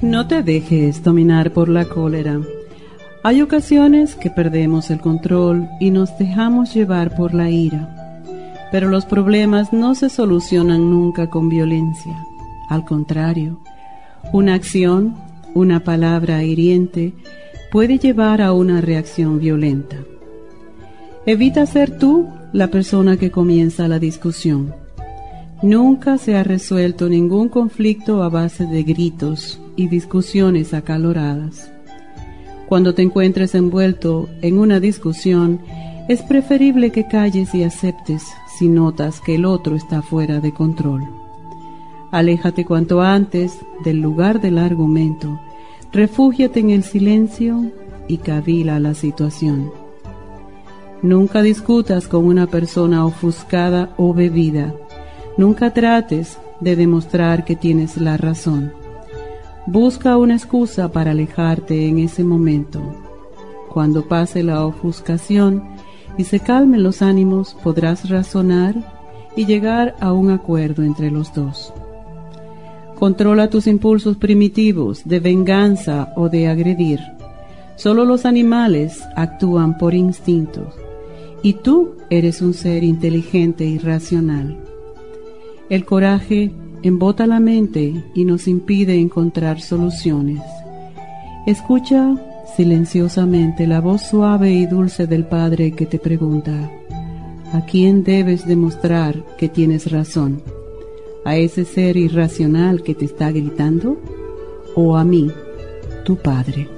No te dejes dominar por la cólera. Hay ocasiones que perdemos el control y nos dejamos llevar por la ira. Pero los problemas no se solucionan nunca con violencia. Al contrario, una acción, una palabra hiriente puede llevar a una reacción violenta. Evita ser tú la persona que comienza la discusión. Nunca se ha resuelto ningún conflicto a base de gritos y discusiones acaloradas. Cuando te encuentres envuelto en una discusión, es preferible que calles y aceptes si notas que el otro está fuera de control. Aléjate cuanto antes del lugar del argumento, refúgiate en el silencio y cavila la situación. Nunca discutas con una persona ofuscada o bebida. Nunca trates de demostrar que tienes la razón. Busca una excusa para alejarte en ese momento. Cuando pase la ofuscación y se calmen los ánimos, podrás razonar y llegar a un acuerdo entre los dos. Controla tus impulsos primitivos de venganza o de agredir. Solo los animales actúan por instintos y tú eres un ser inteligente y racional. El coraje embota la mente y nos impide encontrar soluciones. Escucha silenciosamente la voz suave y dulce del Padre que te pregunta, ¿a quién debes demostrar que tienes razón? ¿A ese ser irracional que te está gritando? ¿O a mí, tu Padre?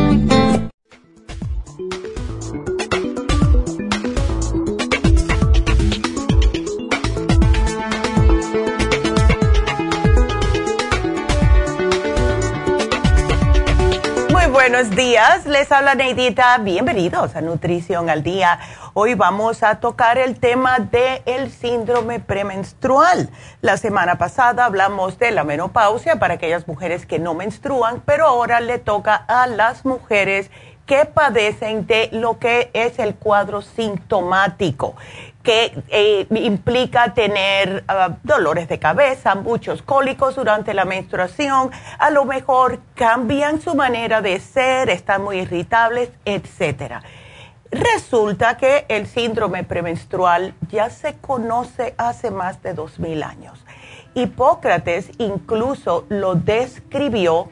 Buenos días. Les habla Neidita. Bienvenidos a Nutrición al Día. Hoy vamos a tocar el tema del el síndrome premenstrual. La semana pasada hablamos de la menopausia para aquellas mujeres que no menstruan, pero ahora le toca a las mujeres que padecen de lo que es el cuadro sintomático que eh, implica tener ah, dolores de cabeza, muchos cólicos durante la menstruación, a lo mejor cambian su manera de ser, están muy irritables, etc. Resulta que el síndrome premenstrual ya se conoce hace más de 2000 años. Hipócrates incluso lo describió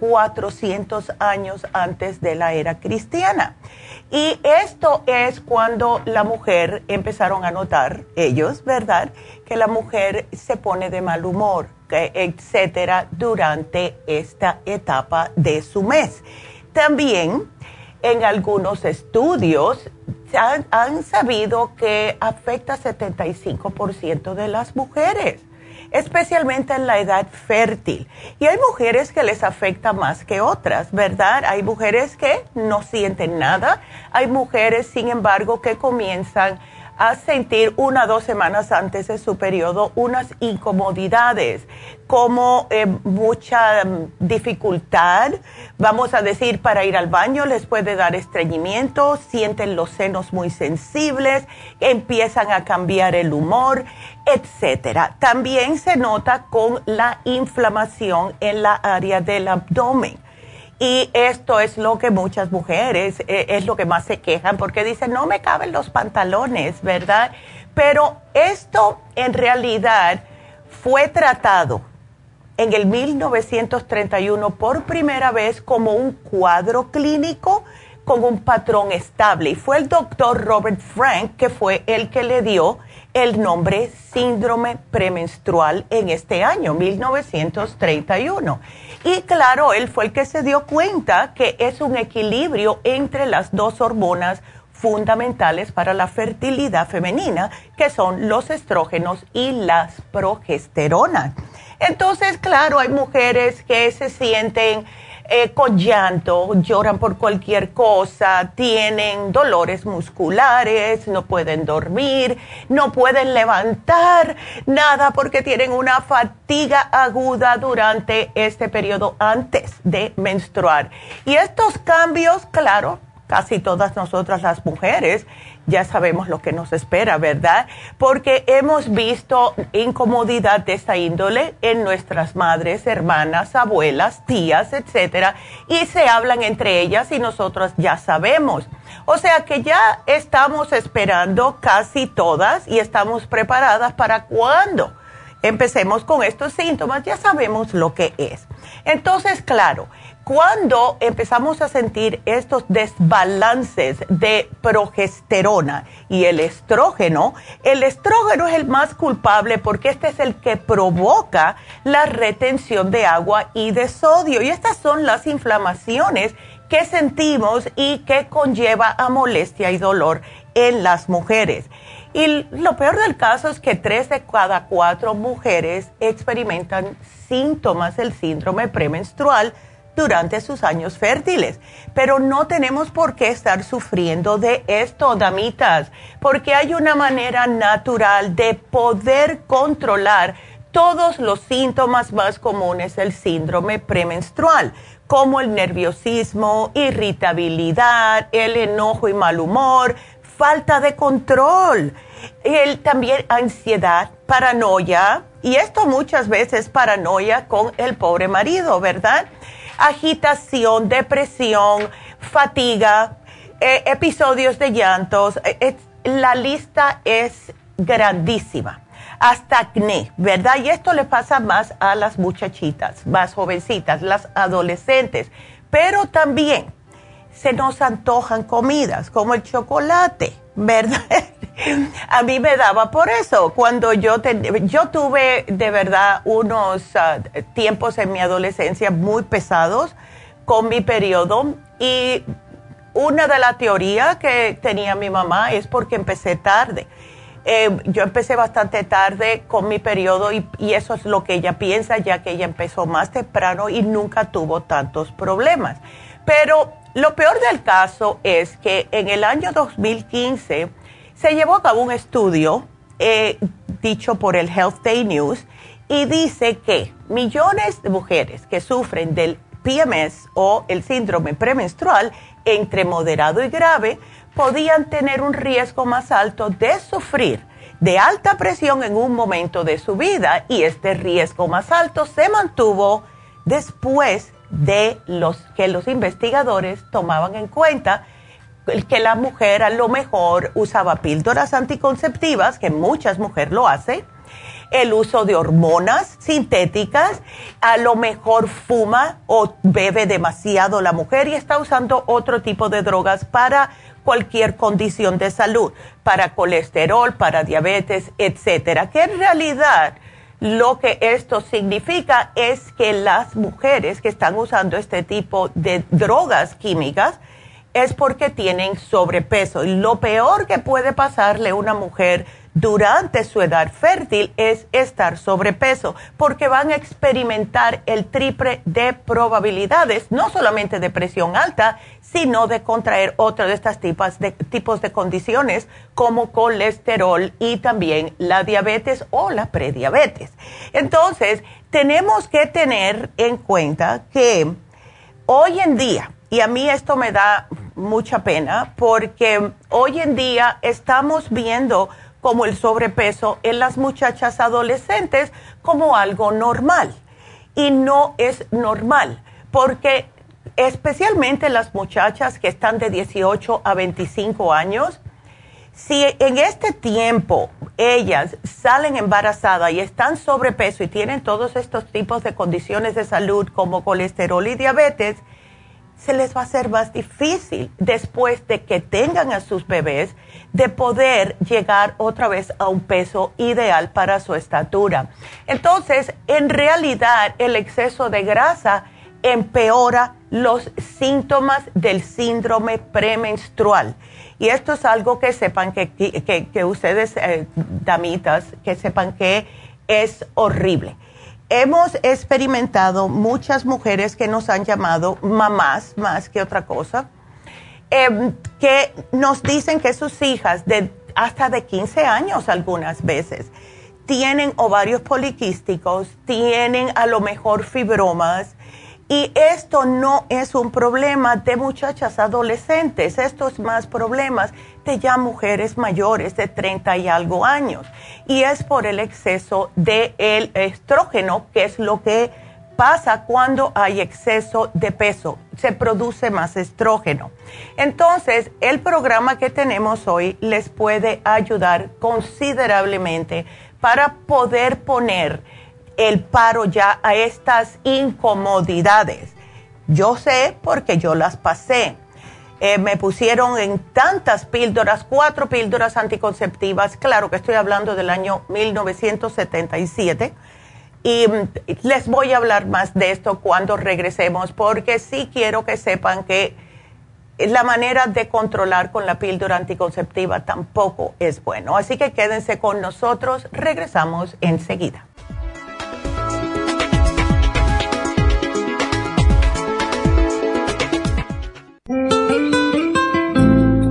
400 años antes de la era cristiana. Y esto es cuando la mujer empezaron a notar, ellos, ¿verdad?, que la mujer se pone de mal humor, etcétera, durante esta etapa de su mes. También en algunos estudios han, sabido que afecta 75% de las mujeres, especialmente en la edad fértil. Y hay mujeres que les afecta más que otras, ¿verdad? Hay mujeres que no sienten nada, hay mujeres, sin embargo, que comienzan a sentir una o dos semanas antes de su periodo unas incomodidades, como eh, mucha mm, dificultad, vamos a decir, para ir al baño, les puede dar estreñimiento, sienten los senos muy sensibles, empiezan a cambiar el humor, etcétera. También se nota con la inflamación en la área del abdomen y esto es lo que muchas mujeres, eh, es lo que más se quejan porque dicen, no me caben los pantalones, ¿verdad? Pero esto en realidad fue tratado en el 1931 por primera vez como un cuadro clínico con un patrón estable. Y fue el doctor Robert Frank que fue el que le dio el nombre síndrome premenstrual en este año, 1931. Y claro, él fue el que se dio cuenta que es un equilibrio entre las dos hormonas fundamentales para la fertilidad femenina, que son los estrógenos y las progesteronas. Entonces, claro, hay mujeres que se sienten eh, con llanto, lloran por cualquier cosa, tienen dolores musculares, no pueden dormir, no pueden levantar nada porque tienen una fatiga aguda durante este periodo antes de menstruar. Y estos cambios, claro, casi todas nosotras las mujeres ya sabemos lo que nos espera, ¿verdad? Porque hemos visto incomodidad de esta índole en nuestras madres, hermanas, abuelas, tías, etcétera, y se hablan entre ellas y nosotros ya sabemos. O sea que ya estamos esperando casi todas y estamos preparadas para cuando empecemos con estos síntomas, ya sabemos lo que es. Entonces, claro, cuando empezamos a sentir estos desbalances de progesterona y el estrógeno, el estrógeno es el más culpable porque este es el que provoca la retención de agua y de sodio. Y estas son las inflamaciones que sentimos y que conlleva a molestia y dolor en las mujeres. Y lo peor del caso es que tres de cada cuatro mujeres experimentan síntomas del síndrome premenstrual durante sus años fértiles. Pero no tenemos por qué estar sufriendo de esto, damitas, porque hay una manera natural de poder controlar todos los síntomas más comunes del síndrome premenstrual, como el nerviosismo, irritabilidad, el enojo y mal humor, falta de control, el, también ansiedad, paranoia, y esto muchas veces paranoia con el pobre marido, ¿verdad? Agitación, depresión, fatiga, eh, episodios de llantos. Eh, la lista es grandísima. Hasta acné, ¿verdad? Y esto le pasa más a las muchachitas, más jovencitas, las adolescentes. Pero también se nos antojan comidas como el chocolate, ¿verdad? a mí me daba por eso. Cuando yo, yo tuve de verdad unos ah, tiempos en mi adolescencia muy pesados con mi periodo y una de las teorías que tenía mi mamá es porque empecé tarde. Eh, yo empecé bastante tarde con mi periodo y, y, eso es lo que ella piensa, ya que ella empezó más temprano y nunca tuvo tantos problemas. Pero lo peor del caso es que en el año 2015 se llevó a cabo un estudio eh, dicho por el Health Day News y dice que millones de mujeres que sufren del PMS o el síndrome premenstrual entre moderado y grave podían tener un riesgo más alto de sufrir de alta presión en un momento de su vida y este riesgo más alto se mantuvo después de los que los investigadores tomaban en cuenta que la mujer a lo mejor usaba píldoras anticonceptivas, que muchas mujeres lo hacen, el uso de hormonas sintéticas, a lo mejor fuma o bebe demasiado la mujer y está usando otro tipo de drogas para cualquier condición de salud, para colesterol, para diabetes, etcétera, que en realidad lo que esto significa es que las mujeres que están usando este tipo de drogas químicas es porque tienen sobrepeso. Y lo peor que puede pasarle a una mujer durante su edad fértil es estar sobrepeso, porque van a experimentar el triple de probabilidades, no solamente de presión alta, sino de contraer otro de estos tipos de, tipos de condiciones como colesterol y también la diabetes o la prediabetes. Entonces, tenemos que tener en cuenta que hoy en día, y a mí esto me da mucha pena, porque hoy en día estamos viendo como el sobrepeso en las muchachas adolescentes como algo normal. Y no es normal, porque especialmente las muchachas que están de 18 a 25 años, si en este tiempo ellas salen embarazadas y están sobrepeso y tienen todos estos tipos de condiciones de salud como colesterol y diabetes, se les va a hacer más difícil después de que tengan a sus bebés de poder llegar otra vez a un peso ideal para su estatura. Entonces, en realidad, el exceso de grasa empeora los síntomas del síndrome premenstrual. Y esto es algo que sepan que, que, ustedes, eh, damitas, que sepan que es horrible hemos experimentado muchas mujeres que nos han llamado mamás más que otra cosa, em, que nos dicen que sus hijas de hasta de 15 años algunas veces tienen ovarios poliquísticos, tienen a lo mejor fibromas, y esto no es un problema de muchachas adolescentes, esto es más problemas de ya mujeres mayores de 30 y algo años. Y es por el exceso del el estrógeno, que es lo que pasa cuando hay exceso de peso, se produce más estrógeno. Entonces, el programa que tenemos hoy les puede ayudar considerablemente para poder poner el paro ya a estas incomodidades. Yo sé porque yo las pasé. Eh, me pusieron en tantas píldoras, cuatro píldoras anticonceptivas, claro que estoy hablando del año 1977, y mm, les voy a hablar más de esto cuando regresemos, porque sí quiero que sepan que la manera de controlar con la píldora anticonceptiva tampoco es bueno. Así que quédense con nosotros, regresamos enseguida.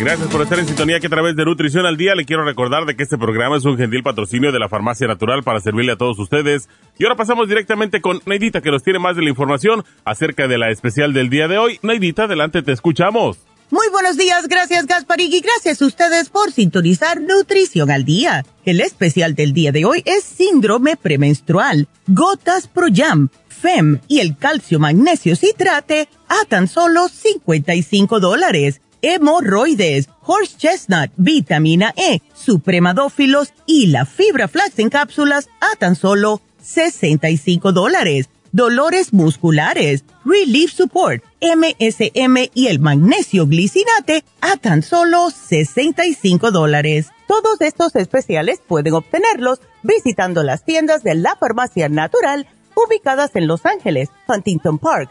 Gracias por estar en sintonía que a través de Nutrición al Día le quiero recordar de que este programa es un gentil patrocinio de la Farmacia Natural para servirle a todos ustedes. Y ahora pasamos directamente con Neidita que nos tiene más de la información acerca de la especial del día de hoy. Neidita, adelante, te escuchamos. Muy buenos días, gracias Gasparig y gracias a ustedes por sintonizar Nutrición al Día. El especial del día de hoy es síndrome premenstrual, gotas Pro Jam, FEM y el calcio magnesio citrate a tan solo 55 dólares hemorroides, horse chestnut, vitamina E, supremadófilos y la fibra flax en cápsulas a tan solo 65 dólares. Dolores musculares, Relief Support, MSM y el magnesio glicinate a tan solo 65 dólares. Todos estos especiales pueden obtenerlos visitando las tiendas de la farmacia natural ubicadas en Los Ángeles, Huntington Park,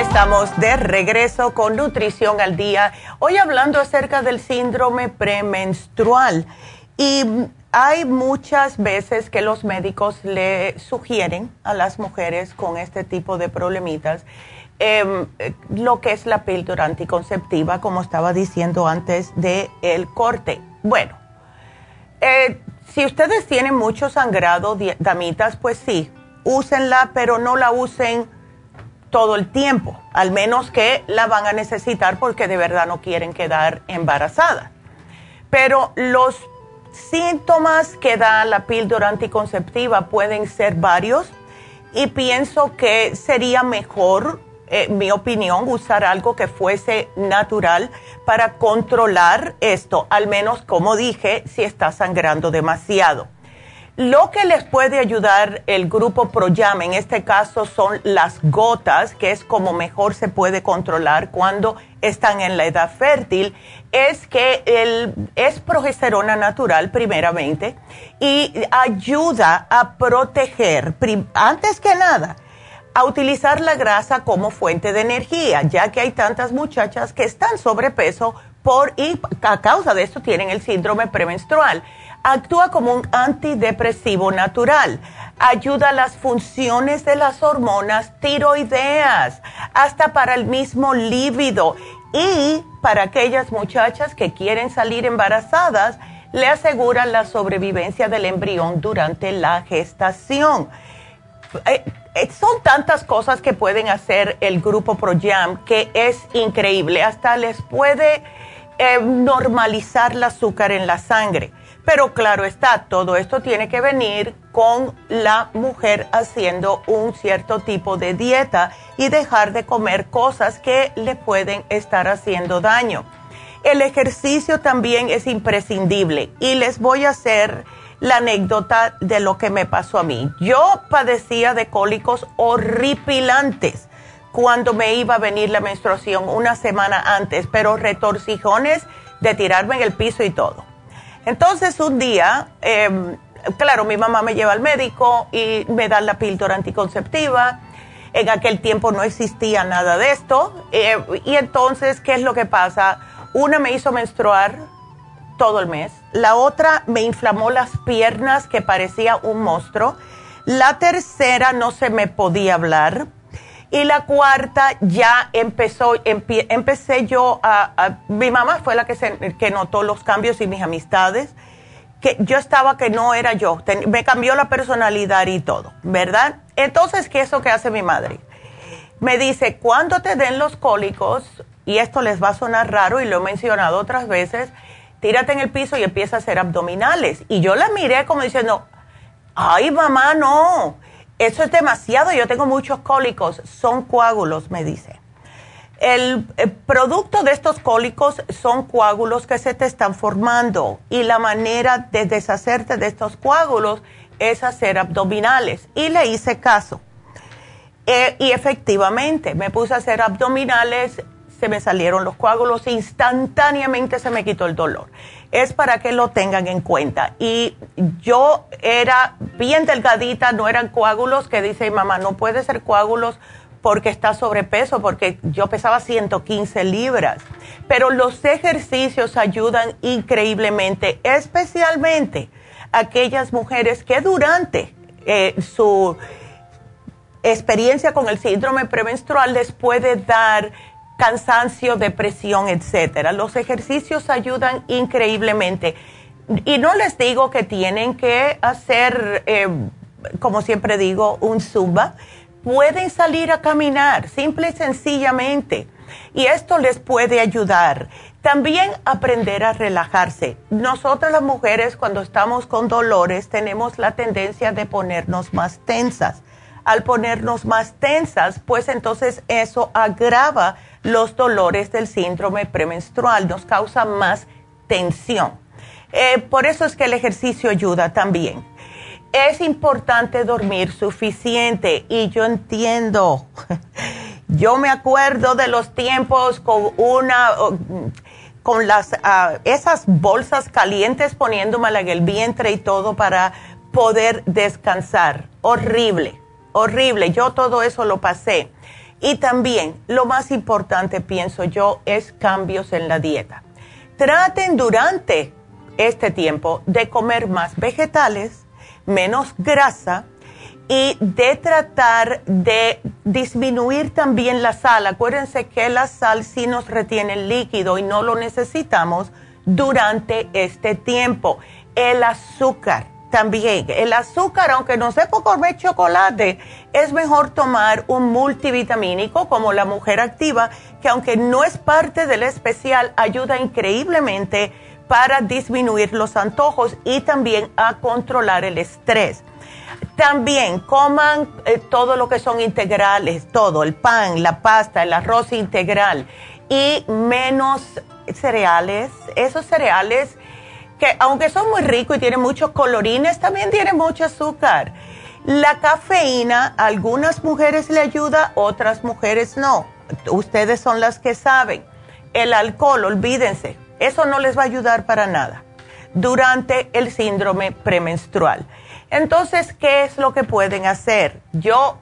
Estamos de regreso con Nutrición al Día. Hoy hablando acerca del síndrome premenstrual. Y hay muchas veces que los médicos le sugieren a las mujeres con este tipo de problemitas em, lo que es la píldora anticonceptiva, como estaba diciendo antes del el corte. Bueno, eh, si ustedes tienen mucho sangrado, damitas, pues sí, úsenla, pero no la usen todo el tiempo, al menos que la van a necesitar porque de verdad no quieren quedar embarazadas. Pero los síntomas que da la píldora anticonceptiva pueden ser varios y pienso que sería mejor, en mi opinión, usar algo que fuese natural para controlar esto, al menos como dije, si está sangrando demasiado. Lo que les puede ayudar el grupo ProYam en este caso son las gotas, que es como mejor se puede controlar cuando están en la edad fértil, es que el, es progesterona natural primeramente y ayuda a proteger, antes que nada, a utilizar la grasa como fuente de energía, ya que hay tantas muchachas que están sobrepeso por y a causa de esto tienen el síndrome premenstrual actúa como un antidepresivo natural. Ayuda a las funciones de las hormonas tiroideas, hasta para el mismo líbido. Y para aquellas muchachas que quieren salir embarazadas, le aseguran la sobrevivencia del embrión durante la gestación. Eh, eh, son tantas cosas que pueden hacer el grupo ProYam que es increíble. Hasta les puede eh, normalizar el azúcar en la sangre pero claro está, todo esto tiene que venir con la mujer haciendo un cierto tipo de dieta y dejar de comer cosas que le pueden estar haciendo daño. El ejercicio también es imprescindible y les voy a hacer la anécdota de lo que me pasó a mí. Yo padecía de cólicos horripilantes cuando me iba a venir la menstruación una semana antes, pero retorcijones de tirarme en el piso y todo. Entonces un día, em, claro, mi mamá me lleva al médico y me da la píldora anticonceptiva. En aquel tiempo no existía nada de esto. Eh, y entonces, ¿qué es lo que pasa? Una me hizo menstruar todo el mes. La otra me inflamó las piernas que parecía un monstruo. La tercera no se me podía hablar y la cuarta ya empezó, empecé yo a, mi mamá fue la que, se, que notó los cambios y mis amistades, que yo estaba que no era yo, me cambió la personalidad y todo, ¿verdad? Entonces, ¿qué es eso que hace mi madre? Me dice, cuando te den los cólicos, y esto les va a sonar raro y lo he mencionado otras veces, tírate en el piso y empieza a hacer abdominales. Y yo la miré como diciendo, ay mamá, no eso es demasiado, yo tengo muchos cólicos, son coágulos, me dice. El, producto de estos cólicos son coágulos que se te están formando y la manera de deshacerte de estos coágulos es hacer abdominales. Y le hice caso. Eh, y efectivamente, me puse a hacer abdominales, se me salieron los coágulos, instantáneamente se me quitó el dolor es para que lo tengan en cuenta. Y yo era bien delgadita, no eran coágulos que dice mamá, no puede ser coágulos porque está sobrepeso, porque yo pesaba 115 libras. Pero los ejercicios ayudan increíblemente, especialmente aquellas mujeres que durante eh, su experiencia con el síndrome premenstrual les puede dar cansancio, depresión, etcétera. Los ejercicios ayudan increíblemente. Y no les digo que tienen que hacer, eh, como siempre digo, un zumba. Pueden salir a caminar, simple y sencillamente. Y esto les puede ayudar. También aprender a relajarse. Nosotras las mujeres cuando estamos con dolores tenemos la tendencia de ponernos más tensas. Al ponernos más tensas, pues entonces eso agrava los dolores del síndrome premenstrual, nos causa más tensión. Eh, por eso es que el ejercicio ayuda también. es importante dormir suficiente y yo entiendo. Yo me acuerdo de los tiempos con una con las ah, esas bolsas calientes poniéndome en el vientre y todo para poder descansar. Horrible, horrible. Yo todo eso lo pasé. Y también lo más importante, pienso yo, es cambios en la dieta. Traten durante este tiempo de comer más vegetales, menos grasa y de tratar de disminuir también la sal. Acuérdense que la sal sí nos retiene el líquido y no lo necesitamos durante este tiempo. El azúcar también. El azúcar, aunque no sepa comer chocolate, es mejor tomar un multivitamínico como la mujer activa, que aunque no es parte del especial, ayuda increíblemente para disminuir los antojos y también a controlar el estrés. También coman eh, todo lo que son integrales, todo, el pan, la pasta, el arroz integral y menos cereales. Esos cereales que aunque son muy ricos y tienen muchos colorines, también tienen mucho azúcar. La cafeína, algunas mujeres le ayuda, otras mujeres no. Ustedes son las que saben. El alcohol, olvídense, eso no les va a ayudar para nada durante el síndrome premenstrual. Entonces, ¿qué es lo que pueden hacer? Yo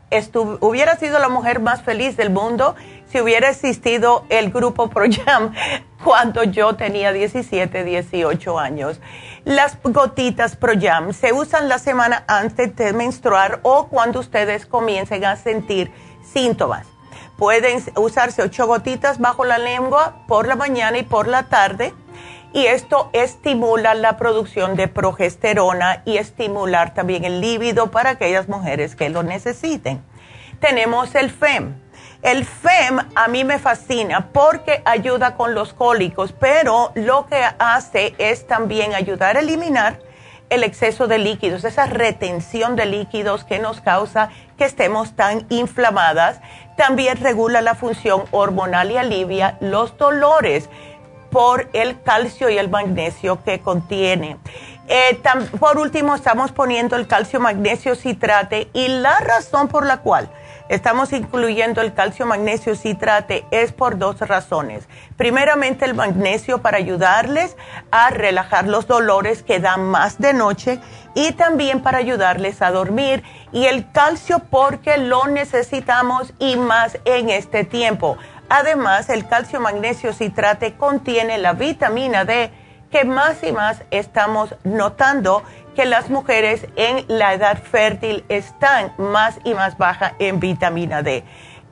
hubiera sido la mujer más feliz del mundo si hubiera existido el grupo ProYam cuando yo tenía 17, 18 años. Las gotitas ProYam se usan la semana antes de menstruar o cuando ustedes comiencen a sentir síntomas. Pueden usarse ocho gotitas bajo la lengua por la mañana y por la tarde y esto estimula la producción de progesterona y estimular también el líbido para aquellas mujeres que lo necesiten. Tenemos el FEM. El FEM a mí me fascina porque ayuda con los cólicos, pero lo que hace es también ayudar a eliminar el exceso de líquidos, esa retención de líquidos que nos causa que estemos tan inflamadas. También regula la función hormonal y alivia los dolores por el calcio y el magnesio que contiene. Eh, por último, estamos poniendo el calcio magnesio citrate y la razón por la cual Estamos incluyendo el calcio magnesio citrate es por dos razones. Primeramente el magnesio para ayudarles a relajar los dolores que dan más de noche y también para ayudarles a dormir y el calcio porque lo necesitamos y más en este tiempo. Además, el calcio magnesio citrate contiene la vitamina D que más y más estamos notando que las mujeres en la edad fértil están más y más baja en vitamina D.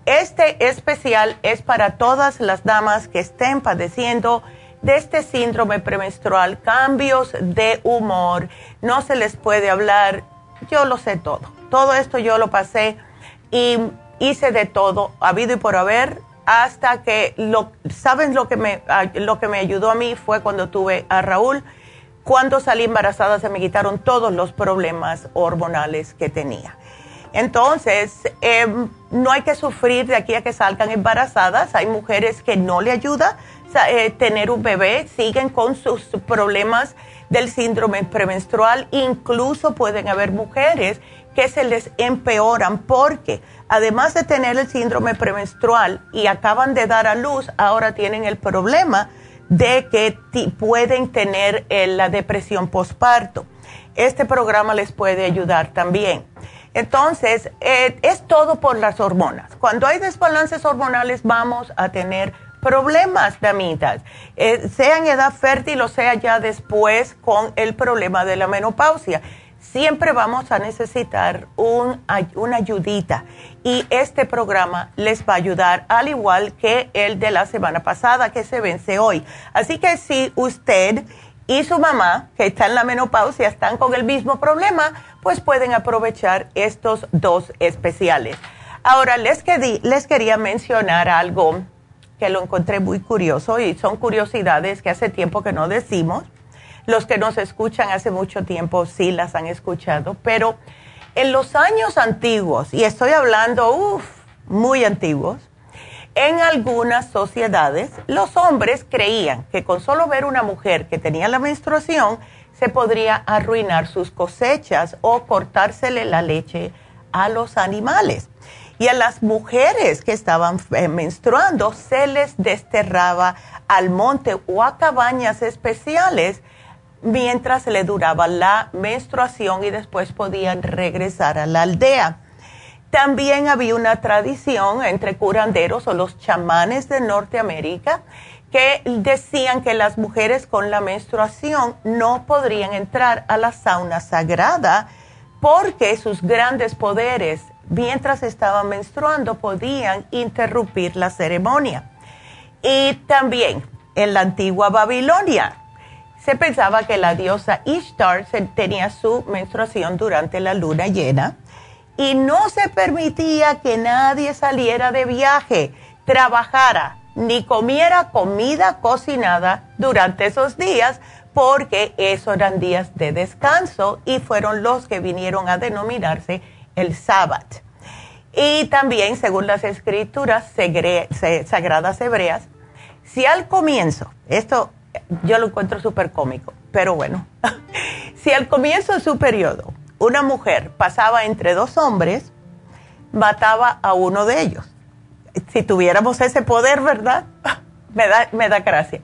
Este especial es para todas las damas que estén padeciendo de este síndrome premenstrual, cambios de humor, no se les puede hablar, yo lo sé todo. Todo esto yo lo pasé y hice de todo, habido y por haber, hasta que lo, ¿saben lo que me, lo que me ayudó a mí? Fue cuando tuve a Raúl cuando salí embarazada se me quitaron todos los problemas hormonales que tenía. Entonces, em, no hay que sufrir de aquí a que salgan embarazadas. Hay mujeres que no le ayuda eh, tener un bebé, siguen con sus problemas del síndrome premenstrual. Incluso pueden haber mujeres que se les empeoran porque además de tener el síndrome premenstrual y acaban de dar a luz, ahora tienen el problema de que pueden tener eh, la depresión postparto. Este programa les puede ayudar también. Entonces, eh, es todo por las hormonas. Cuando hay desbalances hormonales vamos a tener problemas, damitas, eh, sea en edad fértil o sea ya después con el problema de la menopausia siempre vamos a necesitar un, una ayudita y este programa les va a ayudar al igual que el de la semana pasada que se vence hoy. Así que si usted y su mamá, que está en la menopausia, están con el mismo problema, pues pueden aprovechar estos dos especiales. Ahora, les, les quería mencionar algo que lo encontré muy curioso y son curiosidades que hace tiempo que no decimos. Los que nos escuchan hace mucho tiempo sí las han escuchado, pero en los años antiguos, y estoy hablando, uff, muy antiguos, en algunas sociedades los hombres creían que con solo ver una mujer que tenía la menstruación se podría arruinar sus cosechas o cortársele la leche a los animales. Y a las mujeres que estaban eh, menstruando se les desterraba al monte o a cabañas especiales mientras le duraba la menstruación y después podían regresar a la aldea. También había una tradición entre curanderos o los chamanes de Norteamérica que decían que las mujeres con la menstruación no podrían entrar a la sauna sagrada porque sus grandes poderes mientras estaban menstruando podían interrumpir la ceremonia. Y también en la antigua Babilonia se pensaba que la diosa Ishtar tenía su menstruación durante la luna llena y no se permitía que nadie saliera de viaje, trabajara ni comiera comida cocinada durante esos días porque esos eran días de descanso y fueron los que vinieron a denominarse el sábado. Y también, según las escrituras sagradas hebreas, si al comienzo, esto yo lo encuentro súper cómico, pero bueno, si al comienzo de su periodo una mujer pasaba entre dos hombres, mataba a uno de ellos. Si tuviéramos ese poder, ¿verdad? me, da, me da gracia.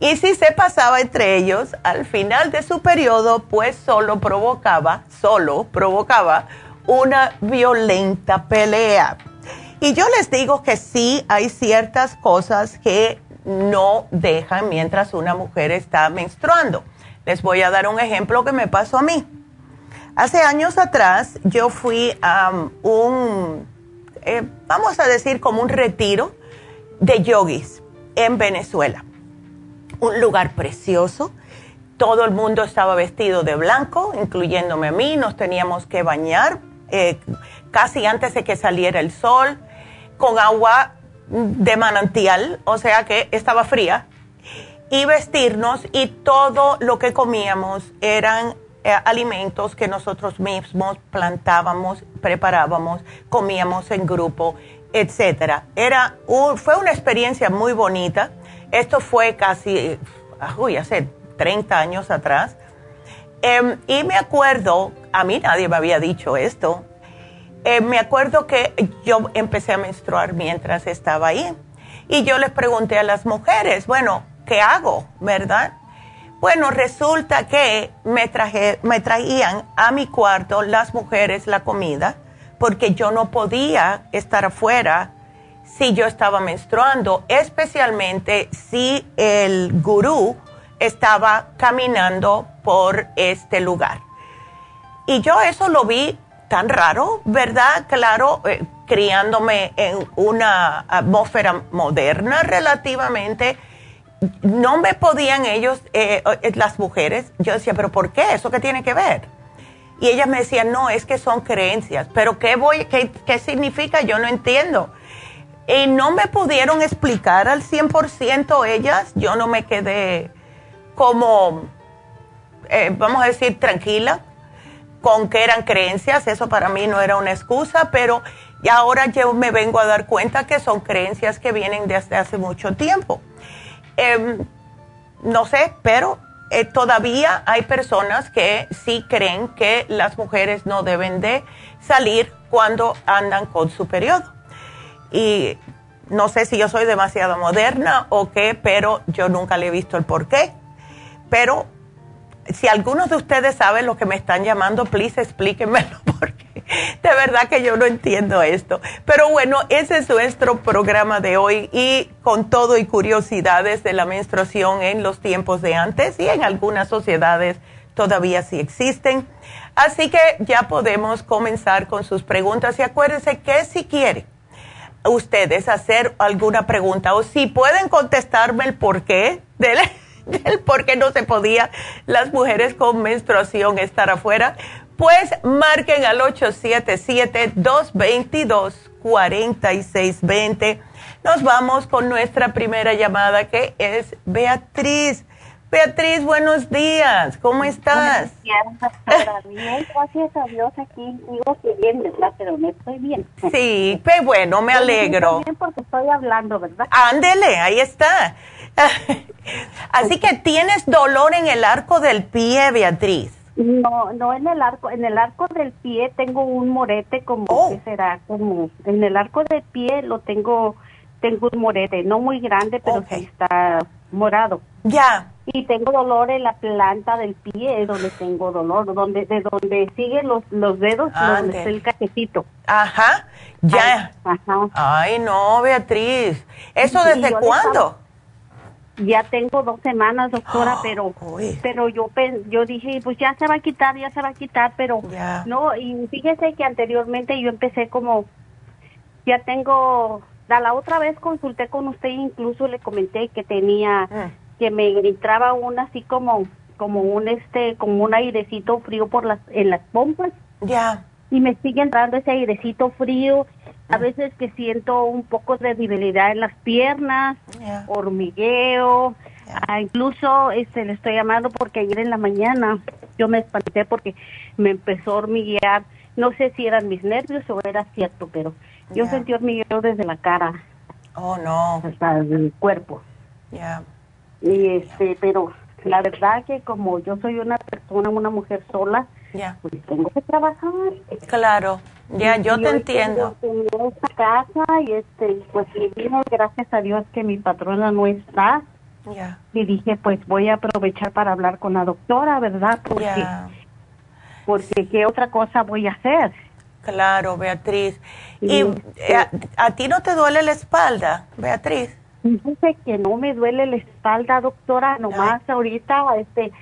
Y si se pasaba entre ellos, al final de su periodo, pues solo provocaba, solo provocaba una violenta pelea. Y yo les digo que sí hay ciertas cosas que no dejan mientras una mujer está menstruando. Les voy a dar un ejemplo que me pasó a mí. Hace años atrás yo fui a un, eh, vamos a decir como un retiro de yogis en Venezuela. Un lugar precioso. Todo el mundo estaba vestido de blanco, incluyéndome a mí. Nos teníamos que bañar eh, casi antes de que saliera el sol, con agua de manantial, o sea que estaba fría, y vestirnos y todo lo que comíamos eran eh, alimentos que nosotros mismos plantábamos, preparábamos, comíamos en grupo, etcétera. Era fue una experiencia muy bonita. Esto fue casi, uy, hace 30 años atrás. Em, y me acuerdo, a mí nadie me había dicho esto, eh, me acuerdo que yo empecé a menstruar mientras estaba ahí. Y yo les pregunté a las mujeres, bueno, ¿qué hago? ¿Verdad? Bueno, resulta que me, me traían a mi cuarto las mujeres la comida porque yo no podía estar afuera si yo estaba menstruando, especialmente si el gurú estaba caminando por este lugar. Y yo eso lo vi tan raro, ¿verdad? Claro, eh, criándome en una atmósfera moderna relativamente, no me podían ellos, eh, eh, las mujeres, yo decía, pero ¿por qué? ¿Eso qué tiene que ver? Y ellas me decían, no, es que son creencias, pero ¿qué, voy, qué, qué significa? Yo no entiendo. Y no me pudieron explicar al 100% ellas, yo no me quedé como, vamos a decir, tranquila con que eran creencias, eso para mí no era una excusa, pero ahora yo me vengo a dar cuenta que son creencias que vienen desde hace mucho tiempo. Em, no sé, pero eh, todavía hay personas que sí creen que las mujeres no deben de salir cuando andan con su periodo. Y no sé si yo soy demasiado moderna o qué, pero yo nunca le he visto el por qué pero si algunos de ustedes saben lo que me están llamando, please explíquenmelo porque de verdad que yo no entiendo esto. Pero bueno, ese es nuestro programa de hoy y con todo y curiosidades de la menstruación en los tiempos de antes y en algunas sociedades todavía sí existen. Así que ya podemos comenzar con sus preguntas y acuérdense que si quieren ustedes hacer alguna pregunta o si pueden contestarme el por qué, de del por qué no se podía las mujeres con menstruación estar afuera, pues marquen al 877-222-4620. Nos vamos con nuestra primera llamada que es Beatriz. Beatriz, buenos días. ¿Cómo estás? Buenos días, Gracias a Dios aquí digo que bien, ¿verdad? Pero no estoy bien. Sí, qué bueno, me alegro. Bien porque estoy hablando, ¿verdad? Ándele, ahí está. Así que tienes dolor en el arco del pie, Beatriz. No, no en el arco, en el arco del pie tengo un morete como Oh. ¿qué será? Como en el arco del pie lo tengo tengo un morete, no muy grande, pero Ok. sí está morado. Ya. Y tengo dolor en la planta del pie, es donde tengo dolor, donde de donde siguen los los dedos, Ande. donde está el cajecito. Ajá. Ya. Ajá. Ay, no, Beatriz. ¿Eso Sí, desde cuándo? Ya tengo dos semanas, doctora, pero Uy. pero yo yo dije, pues ya se va a quitar, ya se va a quitar, pero no, y fíjese que anteriormente yo empecé como, ya tengo, a la otra vez consulté con usted, incluso le comenté que tenía, Mm. que me entraba un así como, como un este, como un airecito frío por las, en las pompas, Ya. y me sigue entrando ese airecito frío. A veces que siento un poco de debilidad en las piernas, hormigueo, ah, incluso este le estoy llamando porque ayer en la mañana yo me espanté porque me empezó a hormiguear, no sé si eran mis nervios o era cierto, pero yo sentí hormigueo desde la cara Oh, no. hasta el cuerpo. Ya. Y este, pero la verdad que como yo soy una persona, una mujer sola, Ya. pues tengo que trabajar. Claro. Ya, yo Y te entiendo. tengo- esta casa y este, pues y vino gracias a Dios que mi patrona no está. Ya. Y dije, pues voy a aprovechar para hablar con la doctora, ¿verdad? Porque, porque ¿qué otra cosa voy a hacer? Claro, Beatriz. ¿Y sí. eh, a, a ti no te duele la espalda, Beatriz? Dice que no me duele la espalda, doctora, nomás ahorita este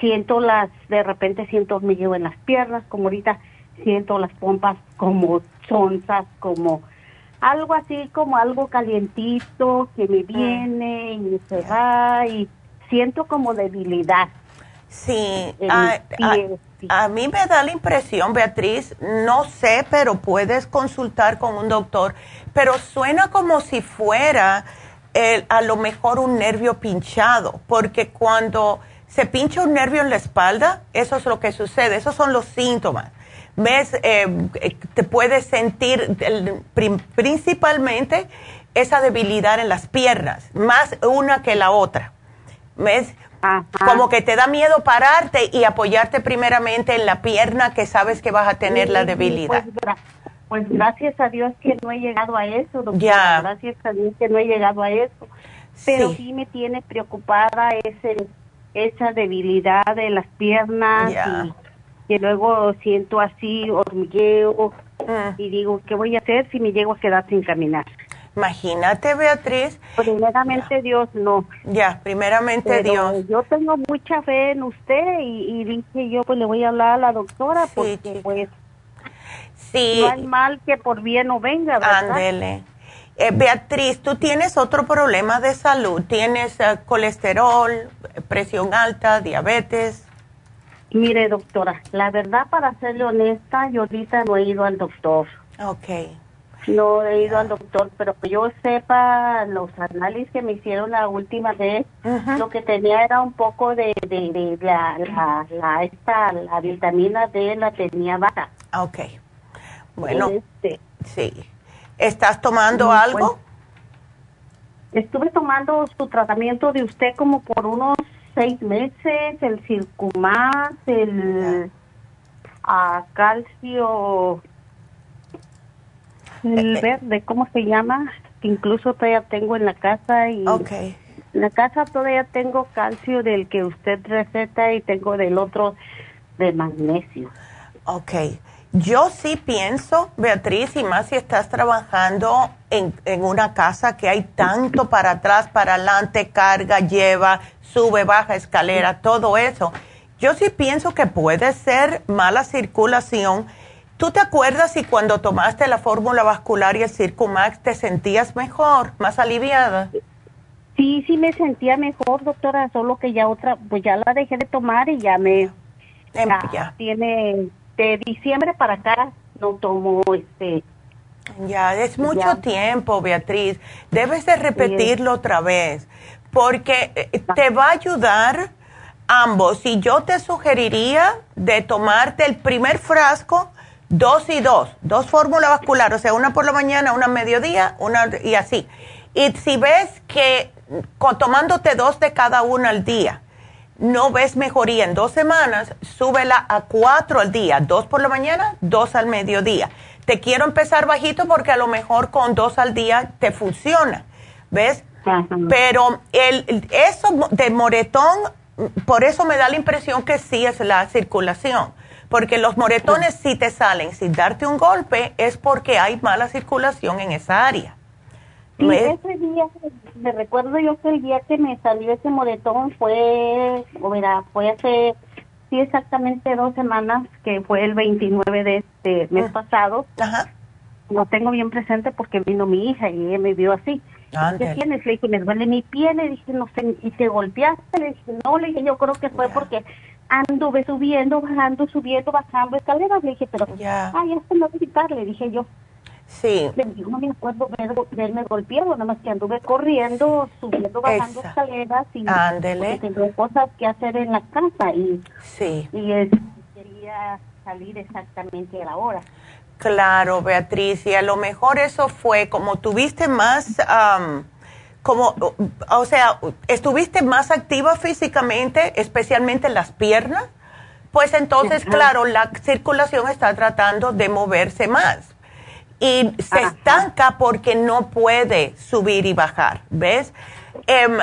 siento las, de repente siento hormigueo en las piernas, como ahorita siento las pompas como sonzas, como algo así, como algo calientito que me viene y se va y siento como debilidad. Sí. A, mis pies, sí. a- a mí me da la impresión, Beatriz, no sé, pero puedes consultar con un doctor, pero suena como si fuera el- a lo mejor un nervio pinchado, porque cuando se pincha un nervio en la espalda, eso es lo que sucede, esos son los síntomas. ¿Ves? Eh, te puedes sentir principalmente esa debilidad en las piernas, más una que la otra. ¿Ves? Ajá. Como que te da miedo pararte y apoyarte primeramente en la pierna que sabes que vas a tener la debilidad. Pues, gra- pues gracias a Dios que no he llegado a eso, doctora. Gracias a Dios que no he llegado a eso. Pero Sí. sí, me tiene preocupada ese, esa debilidad de las piernas y que luego siento así hormigueo Mm. y digo, ¿qué voy a hacer si me llego a quedar sin caminar? Imagínate, Beatriz. Primeramente Dios no. Ya, primeramente Pero Dios. yo tengo mucha fe en usted y, y dije yo pues le voy a hablar a la doctora Sí, porque chica. pues Sí, no hay mal que por bien no venga, ¿verdad? ándele. Eh, Beatriz, tú tienes otro problema de salud. Tienes eh, colesterol, presión alta, diabetes. Mire, doctora, la verdad, para serle honesta, yo ahorita no he ido al doctor. Ok. No he ido al doctor, pero que yo sepa, los análisis que me hicieron la última vez, lo que tenía era un poco de, de, de la, la, la, esta, la vitamina D la tenía baja. Ok. Bueno, Este, sí. ¿Estás tomando algo? estuve tomando su tratamiento de usted como por unos seis meses, el Circumax, el ah, calcio, el Eh, eh. verde, ¿cómo se llama? Que incluso todavía tengo en la casa y en la casa todavía tengo calcio del que usted receta y tengo del otro de magnesio. Ok. Yo sí pienso, Beatriz, y más si estás trabajando en, en una casa que hay tanto para atrás, para adelante, carga, lleva, sube, baja escalera, todo eso. Yo sí pienso que puede ser mala circulación. ¿Tú te acuerdas si cuando tomaste la fórmula vascular y el Circumax te sentías mejor, más aliviada? Sí, sí me sentía mejor, doctora, solo que ya otra, pues ya la dejé de tomar y ya me Em, ya ya. tiene de diciembre para acá no tomo este Ya, es mucho Ya. tiempo, Beatriz. Debes de repetirlo otra vez, porque eh, te va a ayudar ambos. Y yo te sugeriría de tomarte el primer frasco, dos y dos, dos fórmulas vasculares, o sea, una por la mañana, una a mediodía, una y así. Y si ves que tomándote dos de cada una al día, no ves mejoría en dos semanas, súbela a cuatro al día, dos por la mañana, dos al mediodía. Te quiero empezar bajito porque a lo mejor con dos al día te funciona, ¿ves? Pero el, eso de moretón, por eso me da la impresión que sí es la circulación. Porque los moretones sí te salen sin darte un golpe, es porque hay mala circulación en esa área. Sí, ese día, me recuerdo yo que el día que me salió ese moretón fue, o verá, fue hace, sí, exactamente dos semanas, que fue el 29 de este mes ah. pasado. Ajá. Lo tengo bien presente porque vino mi hija y ella me vio así. ¿Qué tienes? Le dije, me duele mi piel. Le dije, no sé, ¿y te golpeaste? Le dije, no, le dije, yo creo que fue porque anduve subiendo, bajando, subiendo, bajando escaleras. Le dije, pero, ay, esto no visitar, le dije yo. Sí. no me acuerdo verme golpeado, nada más que anduve corriendo, subiendo, bajando escaleras y tengo cosas que hacer en la casa y, sí. y quería salir exactamente a la hora. Claro, Beatriz, y a lo mejor eso fue como tuviste más, como, o sea, estuviste más activa físicamente, especialmente las piernas, pues entonces, claro, la circulación está tratando de moverse más y se estanca porque no puede subir y bajar, ¿ves? Em,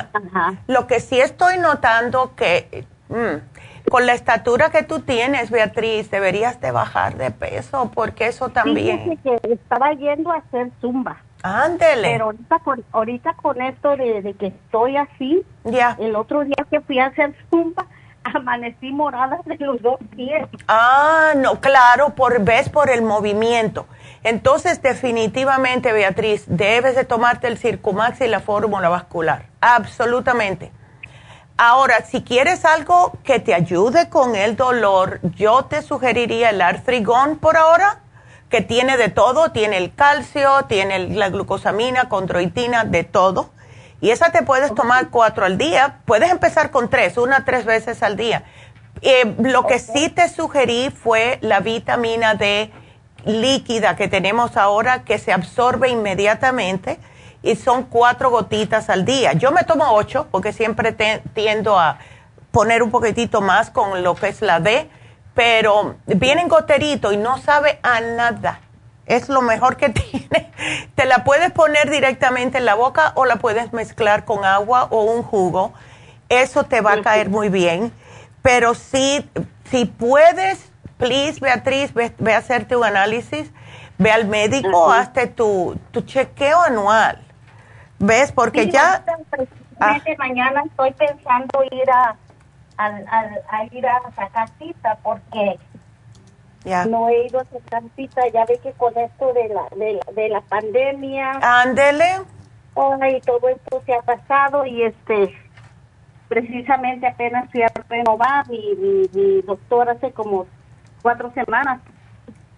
lo que sí estoy notando que mm, con la estatura que tú tienes, Beatriz, deberías de bajar de peso porque eso también. que estaba yendo a hacer zumba. Ándele. Pero ahorita con, ahorita con esto de, que estoy así, ya. el otro día que fui a hacer zumba, amanecí morada de los dos pies. Ah, no, claro, por vez por el movimiento. Entonces, definitivamente, Beatriz, debes de tomarte el Circumax y la fórmula vascular. Absolutamente. Ahora, si quieres algo que te ayude con el dolor, yo te sugeriría el artrigón por ahora, que tiene de todo, tiene el calcio, tiene la glucosamina, condroitina, de todo. Y esa te puedes tomar cuatro al día. Puedes empezar con tres, una tres veces al día. Eh, lo que sí te sugerí fue la vitamina D líquida que tenemos ahora que se absorbe inmediatamente y son cuatro gotitas al día. Yo me tomo ocho porque siempre tiendo a poner un poquitito más con lo que es la D, pero viene en goterito y no sabe a nada. Es lo mejor que tiene. Te la puedes poner directamente en la boca o la puedes mezclar con agua o un jugo. Eso te va a caer muy bien. Pero si, si puedes please, Beatriz, ve, a hacerte un análisis, ve al médico, hazte tu, tu chequeo anual. ¿Ves? Porque ya... Ah. Mañana estoy pensando ir a, a, ir a sacar cita porque no he ido a sacar cita. Ya ve que con esto de la, de la, de la pandemia... Ándele. Ay, todo esto se ha pasado y este precisamente apenas fui a renovar mi, mi, mi doctor hace como cuatro semanas.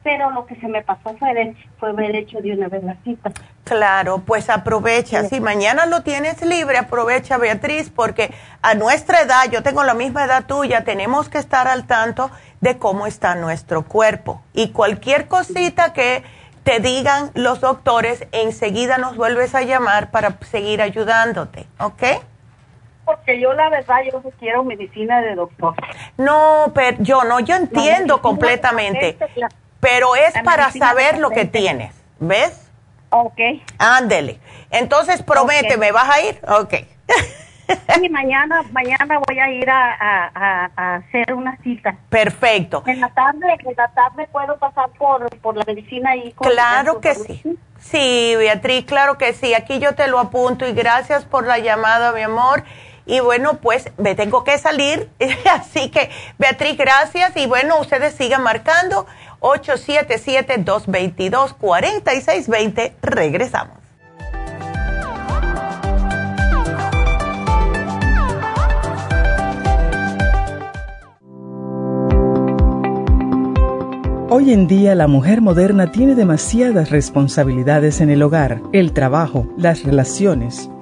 Pero lo que se me pasó fue, fue haber hecho de una vez la cita. Claro, pues aprovecha. Si mañana lo tienes libre, aprovecha, Beatriz, porque a nuestra edad, yo tengo la misma edad tuya, tenemos que estar al tanto de cómo está nuestro cuerpo. Y cualquier cosita que te digan los doctores, enseguida nos vuelves a llamar para seguir ayudándote, ¿ok? porque yo la verdad yo quiero medicina de doctor. No, pero yo no, yo entiendo completamente, pero es para saber lo que tienes, ¿ves? Ok. Ándele. Entonces promete, ¿me vas a ir? Ok. Sí, mañana, mañana voy a ir a, hacer una cita. Perfecto. En la tarde, en la tarde puedo pasar por, por la medicina y Claro que sí. Sí, Beatriz, claro que sí. Aquí yo te lo apunto y gracias por la llamada, mi amor. Y bueno, pues me tengo que salir. Así que, Beatriz, gracias. Y bueno, ustedes sigan marcando 877-222-4620. Regresamos. Hoy en día la mujer moderna tiene demasiadas responsabilidades en el hogar, el trabajo, las relaciones,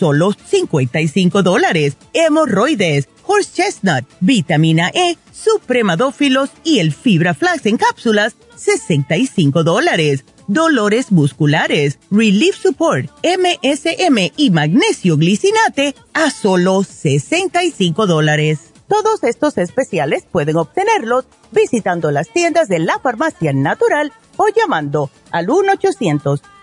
solo 55 dólares. Hemorroides, horse chestnut, vitamina E, supremadófilos y el fibra flax en cápsulas, 65 dólares. Dolores musculares, Relief Support, MSM y magnesio glicinate a solo 65 dólares. Todos estos especiales pueden obtenerlos visitando las tiendas de la farmacia natural o llamando al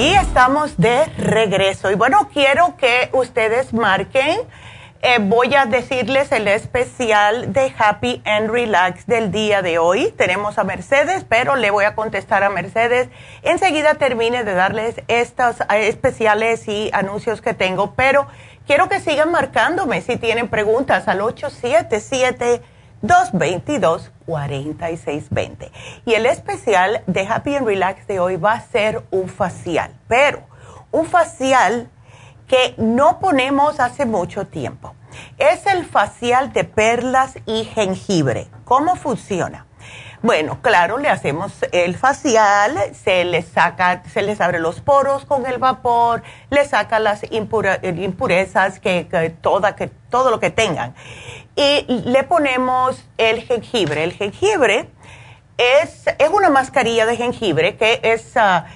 Y estamos de regreso. Y bueno, quiero que ustedes marquen. Eh, voy a decirles el especial de Happy and Relax del día de hoy. Tenemos a Mercedes, pero le voy a contestar a Mercedes. Enseguida termine de darles estos eh, especiales y anuncios que tengo, pero quiero que sigan marcándome si tienen preguntas al 877 222-4620. Y el especial de Happy and Relax de hoy va a ser un facial, pero un facial que no ponemos hace mucho tiempo. Es el facial de perlas y jengibre. ¿Cómo funciona? Bueno, claro, le hacemos el facial, se les saca, se les abre los poros con el vapor, le saca las impurezas que, que todo lo que tengan y le ponemos el jengibre. El jengibre es, es una mascarilla de jengibre que es ah,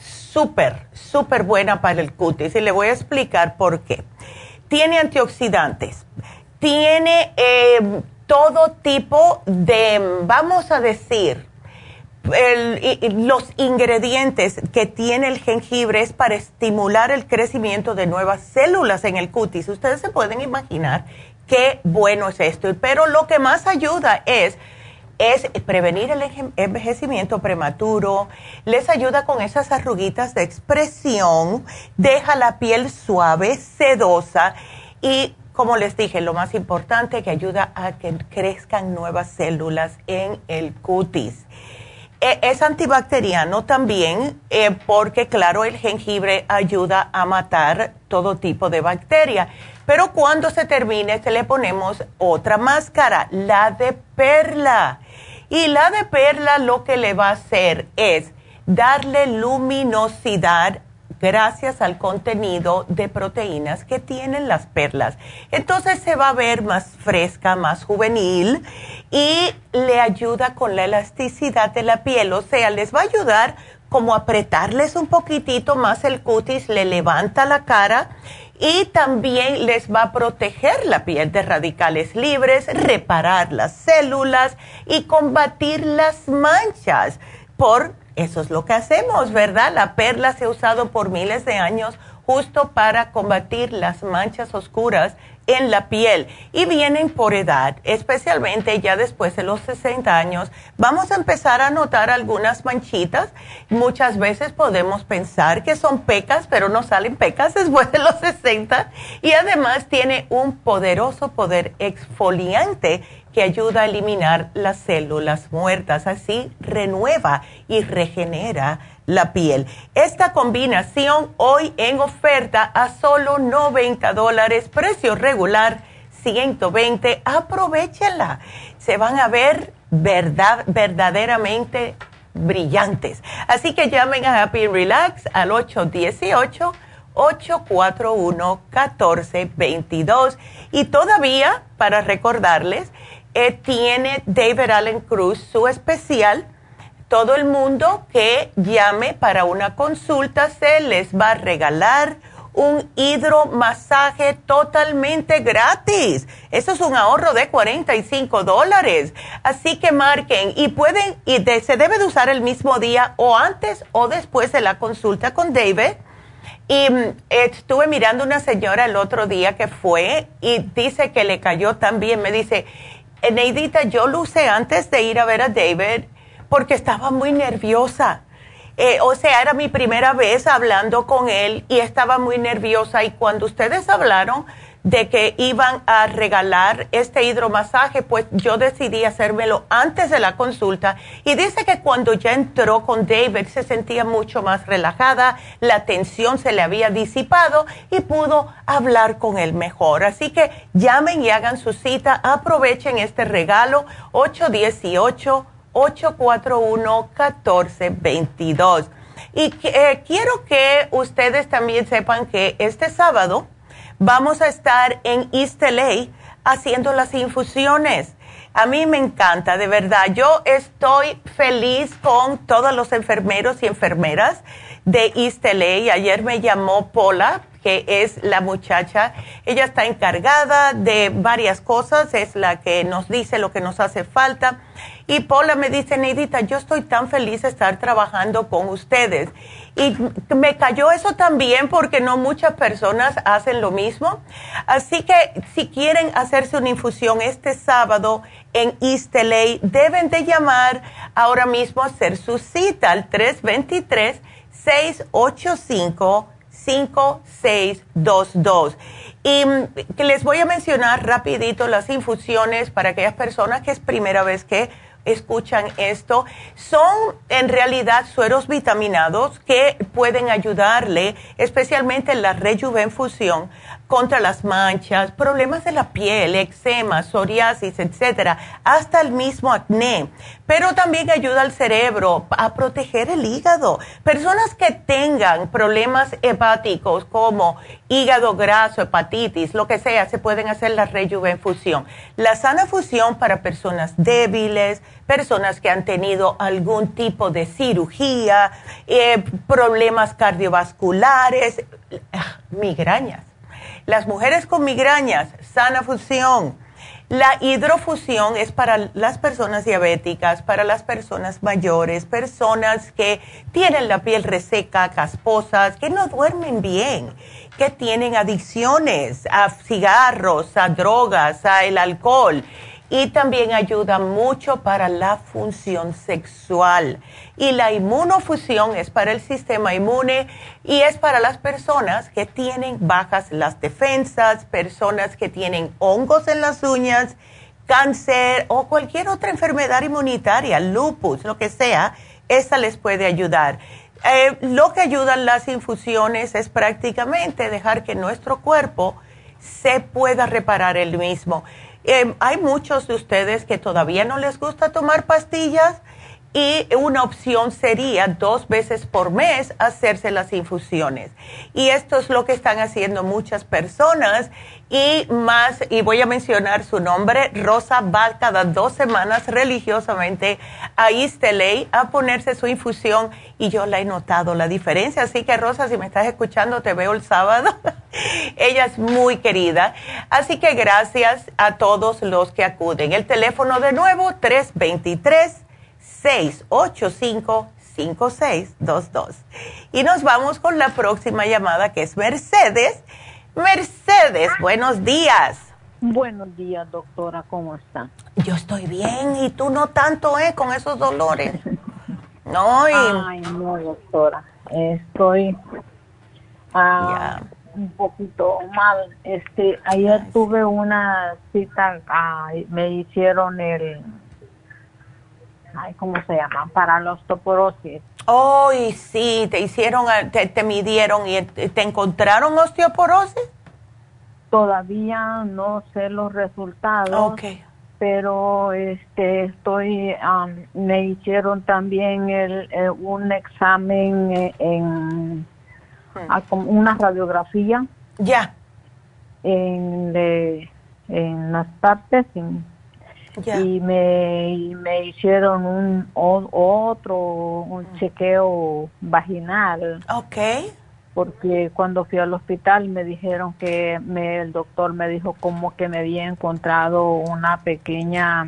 súper, súper buena para el cutis y le voy a explicar por qué. Tiene antioxidantes, tiene em, todo tipo de, vamos a decir, los ingredientes que tiene el jengibre es para estimular el crecimiento de nuevas células en el cutis. Ustedes se pueden imaginar qué bueno es esto. Pero lo que más ayuda es, es prevenir el envejecimiento prematuro, les ayuda con esas arruguitas de expresión, deja la piel suave, sedosa y como les dije, lo más importante que ayuda a que crezcan nuevas células en el cutis. E, es antibacteriano también eh, porque, claro, el jengibre ayuda a matar todo tipo de bacteria. Pero cuando se termine, se le ponemos otra máscara, la de perla. Y la de perla lo que le va a hacer es darle luminosidad gracias al contenido de proteínas que tienen las perlas. Entonces se va a ver más fresca, más juvenil y le ayuda con la elasticidad de la piel. O sea, les va a ayudar como apretarles un poquitito más el cutis, le levanta la cara y también les va a proteger la piel de radicales libres, reparar las células y combatir las manchas. Por eso es lo que hacemos, ¿verdad? La perla se ha usado por miles de años justo para combatir las manchas oscuras en la piel y vienen por edad, especialmente ya después de los 60 años. Vamos a empezar a notar algunas manchitas. Muchas veces podemos pensar que son pecas, pero no salen pecas después de los 60 y además tiene un poderoso poder exfoliante que ayuda a eliminar las células muertas, así renueva y regenera la piel. Esta combinación hoy en oferta a solo 90 dólares, precio regular 120. Aprovechenla. Se van a ver verdad, verdaderamente brillantes. Así que llamen a Happy Relax al 818 841-1422. Y todavía, para recordarles, eh, tiene David Allen Cruz su especial todo el mundo que llame para una consulta se les va a regalar un hidromasaje totalmente gratis. Eso es un ahorro de 45 dólares. Así que marquen y pueden, y se debe de usar el mismo día o antes o después de la consulta con David. Y mm, estuve mirando una señora el otro día que fue y dice que le cayó también. Me dice, Neidita, yo lo usé antes de ir a ver a David porque estaba muy nerviosa. Eh, o sea, era mi primera vez hablando con él y estaba muy nerviosa. Y cuando ustedes hablaron de que iban a regalar este hidromasaje, pues yo decidí hacérmelo antes de la consulta. Y dice que cuando ya entró con David se sentía mucho más relajada, la tensión se le había disipado y pudo hablar con él mejor. Así que llamen y hagan su cita, aprovechen este regalo 818 841-1422. Y eh, quiero que ustedes también sepan que este sábado vamos a estar en East haciendo las infusiones. A mí me encanta, de verdad. Yo estoy feliz con todos los enfermeros y enfermeras de East. Ayer me llamó Paula, que es la muchacha. Ella está encargada de varias cosas, es la que nos dice lo que nos hace falta. Y Paula me dice, Neidita, yo estoy tan feliz de estar trabajando con ustedes. Y me cayó eso también porque no muchas personas hacen lo mismo. Así que si quieren hacerse una infusión este sábado en East deben de llamar ahora mismo a hacer su cita al 323-685-5622. Y mm, les voy a mencionar rapidito las infusiones para aquellas personas que es primera vez que escuchan esto, son en realidad sueros vitaminados que pueden ayudarle, especialmente en la rejuvenfusión, contra las manchas, problemas de la piel, eczema, psoriasis, etcétera, hasta el mismo acné. Pero también ayuda al cerebro a proteger el hígado. Personas que tengan problemas hepáticos como hígado graso, hepatitis, lo que sea, se pueden hacer la rejuvenfusión. La sana fusión para personas débiles, personas que han tenido algún tipo de cirugía, eh, problemas cardiovasculares, ah, migrañas las mujeres con migrañas, sana fusión. La hidrofusión es para las personas diabéticas, para las personas mayores, personas que tienen la piel reseca, casposas, que no duermen bien, que tienen adicciones a cigarros, a drogas, a el alcohol y también ayuda mucho para la función sexual. Y la inmunofusión es para el sistema inmune y es para las personas que tienen bajas las defensas, personas que tienen hongos en las uñas, cáncer o cualquier otra enfermedad inmunitaria, lupus, lo que sea, esa les puede ayudar. Eh, lo que ayudan las infusiones es prácticamente dejar que nuestro cuerpo se pueda reparar el mismo. Eh, hay muchos de ustedes que todavía no les gusta tomar pastillas y una opción sería dos veces por mes hacerse las infusiones. Y esto es lo que están haciendo muchas personas y más, y voy a mencionar su nombre, Rosa va cada dos semanas religiosamente a East a ponerse su infusión y yo la he notado la diferencia. Así que Rosa, si me estás escuchando, te veo el sábado. Ella es muy querida. Así que gracias a todos los que acuden. El teléfono de nuevo, 323. 685 5622. Y nos vamos con la próxima llamada que es Mercedes. Mercedes, buenos días. Buenos días, doctora, ¿cómo está? Yo estoy bien y tú no tanto, ¿eh? Con esos dolores. No, Ay, no, doctora. Estoy ah, un poquito mal. Este, ayer tuve una cita, me hicieron el, ay, ¿cómo se llama? Para la osteoporosis. Oh, y sí, te hicieron, te, te midieron y te encontraron osteoporosis. Todavía no sé los resultados. Okay pero este estoy me hicieron también el, eh, un examen eh, en hmm. una radiografía ya en en las partes y me me hicieron un otro un hmm. chequeo vaginal. Okay porque cuando fui al hospital me dijeron que me, el doctor me dijo como que me había encontrado una pequeña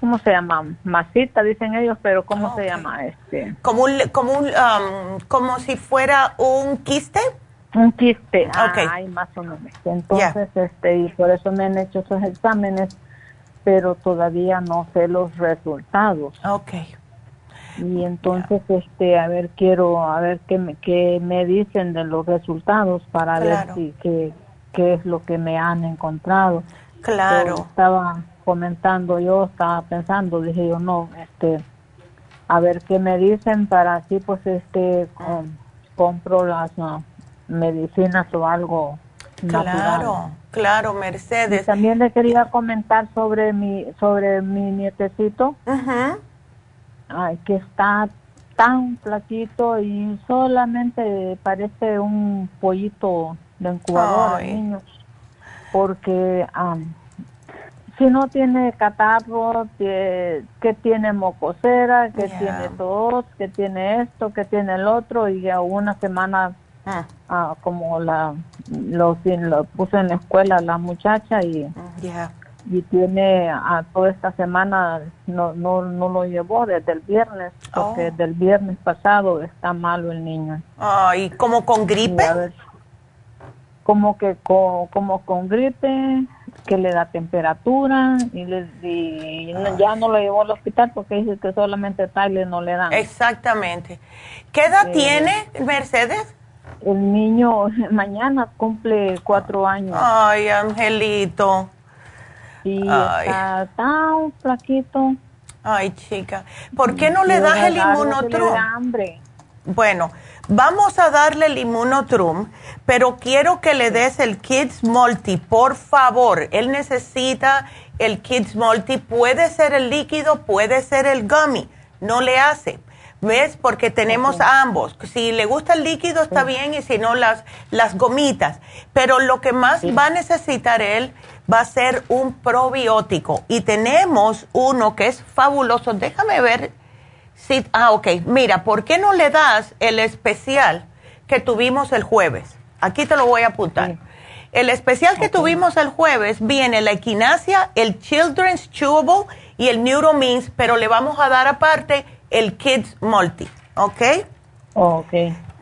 ¿cómo se llama? masita dicen ellos pero ¿cómo se llama este? como un, como un um, como si fuera un quiste. un quiste. Ah, ay más o menos. Entonces este y por eso me han hecho esos exámenes pero todavía no sé los resultados. Okay y entonces este a ver quiero a ver qué me, qué me dicen de los resultados para ver si qué, qué es lo que me han encontrado. Claro. Estaba comentando yo estaba pensando dije yo no este a ver qué me dicen para así pues este compro las medicinas o algo claro claro Mercedes. También le quería comentar sobre mi sobre mi nietecito. Ajá ay, que está tan flaquito y solamente parece un pollito de incubador niño. Porque si no tiene catarro que, tiene mocosera que tiene tos que tiene esto que tiene el otro y a una semana ah. Ah, como la lo, lo puso en la escuela la muchacha y y tiene a toda esta semana no no no lo llevó desde el viernes porque desde el viernes pasado está malo el niño. Ay como con gripe como que como con gripe que le da temperatura y, le, ya no lo llevó al hospital porque dice que solamente Tyler no le dan. Exactamente. Qué edad eh, tiene Mercedes el niño mañana cumple cuatro años ay Angelito Sí, está tan flaquito. Ay, chica, ¿por qué no le das el inmunotrum? hambre. Bueno, vamos a darle el inmunotrum, pero quiero que le des el Kids Multi, por favor. Él necesita el Kids Multi, puede ser el líquido, puede ser el gummy, no le hace. ¿Ves? Porque tenemos ambos. Si le gusta el líquido está bien y si no las, las gomitas. Pero lo que más va a necesitar él va a ser un probiótico. Y tenemos uno que es fabuloso. Déjame ver si... Ah, ok. Mira, ¿por qué no le das el especial que tuvimos el jueves? Aquí te lo voy a apuntar. El especial que tuvimos el jueves viene la equinacia, el Children's Chewable y el Neuromins, pero le vamos a dar aparte el Kids Multi, ¿ok? Ok.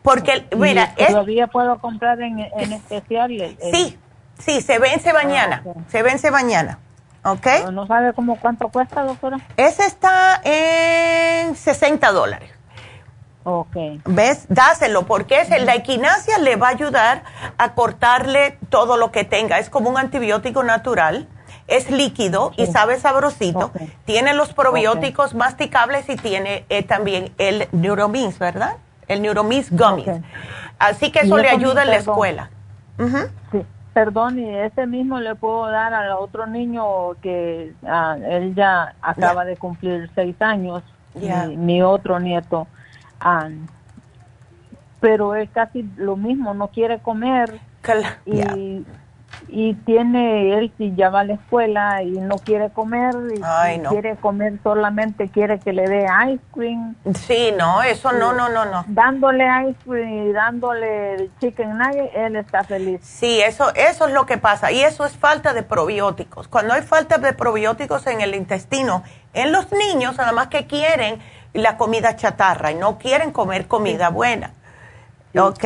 Porque, mira... ¿Todavía puedo comprar en, especial? Sí, Sí, se vence mañana. Ah, se vence mañana. ¿Ok? ¿No sabe cómo cuánto cuesta, doctora? Ese está en 60 dólares. Ok. ¿Ves? Dáselo, porque es, la equinacia le va a ayudar a cortarle todo lo que tenga. Es como un antibiótico natural. Es líquido y sabe sabrosito. Tiene los probióticos masticables y tiene eh, también el Neuromins, ¿verdad? El Neuromins Gummies. Así que eso le ayuda en la escuela. Sí perdón, y ese mismo le puedo dar al otro niño que ah, él ya acaba de cumplir seis años, mi, otro nieto. Ah, pero es casi lo mismo, no quiere comer. y, y tiene él si ya va a la escuela y no quiere comer y, quiere comer solamente quiere que le dé ice cream. Sí no eso no no no no. Dándole ice cream y dándole chicken nugget él está feliz. Sí eso eso es lo que pasa. Y eso es falta de probióticos. Cuando hay falta de probióticos en el intestino en los niños nada más que quieren la comida chatarra y no quieren comer comida buena. ¿Ok?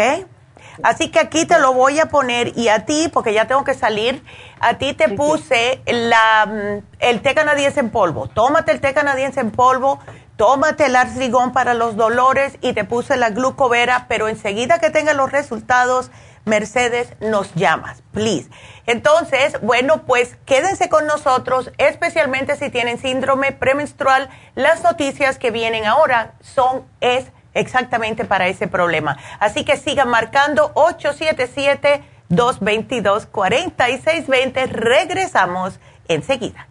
Así que aquí te lo voy a poner y a ti, porque ya tengo que salir, a ti te puse la, mm, el té canadiense en polvo. Tómate el té canadiense en polvo, tómate el artrigón para los dolores y te puse la glucovera, pero enseguida que tengas los resultados, Mercedes, nos llamas, please. Entonces, bueno, pues quédense con nosotros, especialmente si tienen síndrome premenstrual. Las noticias que vienen ahora son, es exactamente para ese problema. Así que sigan marcando 877-222-4620. Regresamos enseguida.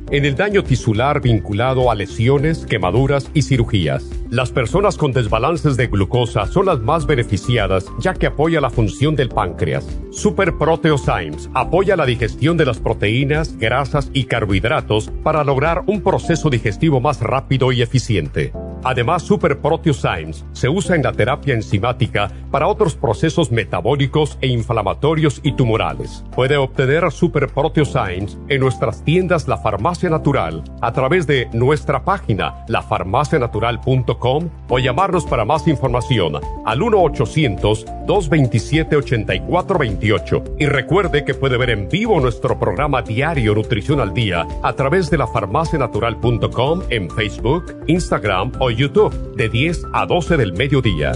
en el daño tisular vinculado a lesiones, quemaduras y cirugías. Las personas con desbalances de glucosa son las más beneficiadas ya que apoya la función del páncreas. Super Proteosymes apoya la digestión de las proteínas, grasas y carbohidratos para lograr un proceso digestivo más rápido y eficiente. Además, Super Proteosymes se usa en la terapia enzimática para otros procesos metabólicos e inflamatorios y tumorales. Puede obtener Super Proteosymes en nuestras tiendas La Farmacia Natural a través de nuestra página lafarmacianatural.com o llamarnos para más información al 1-800-227-8428. Y recuerde que puede ver en vivo nuestro programa diario Nutrición al Día a través de lafarmacianatural.com en Facebook, Instagram o YouTube de 10 a 12 del mediodía.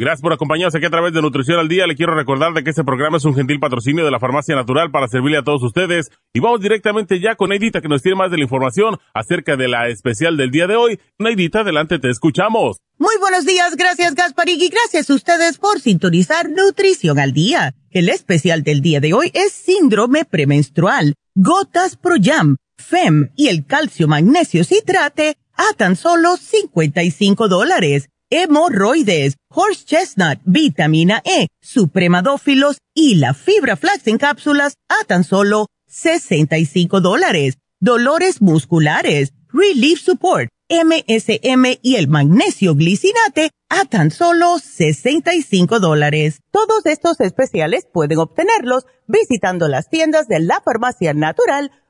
Gracias por acompañarnos aquí a través de Nutrición al Día. Le quiero recordar de que este programa es un gentil patrocinio de la Farmacia Natural para servirle a todos ustedes. Y vamos directamente ya con Neidita que nos tiene más de la información acerca de la especial del día de hoy. Neidita, adelante, te escuchamos. Muy buenos días, gracias Gasparig y gracias a ustedes por sintonizar Nutrición al Día. El especial del día de hoy es síndrome premenstrual, gotas Pro Jam, FEM y el calcio magnesio citrate a tan solo 55 dólares hemorroides, horse chestnut, vitamina E, supremadófilos y la fibra flax en cápsulas a tan solo 65 dólares. Dolores musculares, relief support, MSM y el magnesio glicinate a tan solo 65 dólares. Todos estos especiales pueden obtenerlos visitando las tiendas de la farmacia natural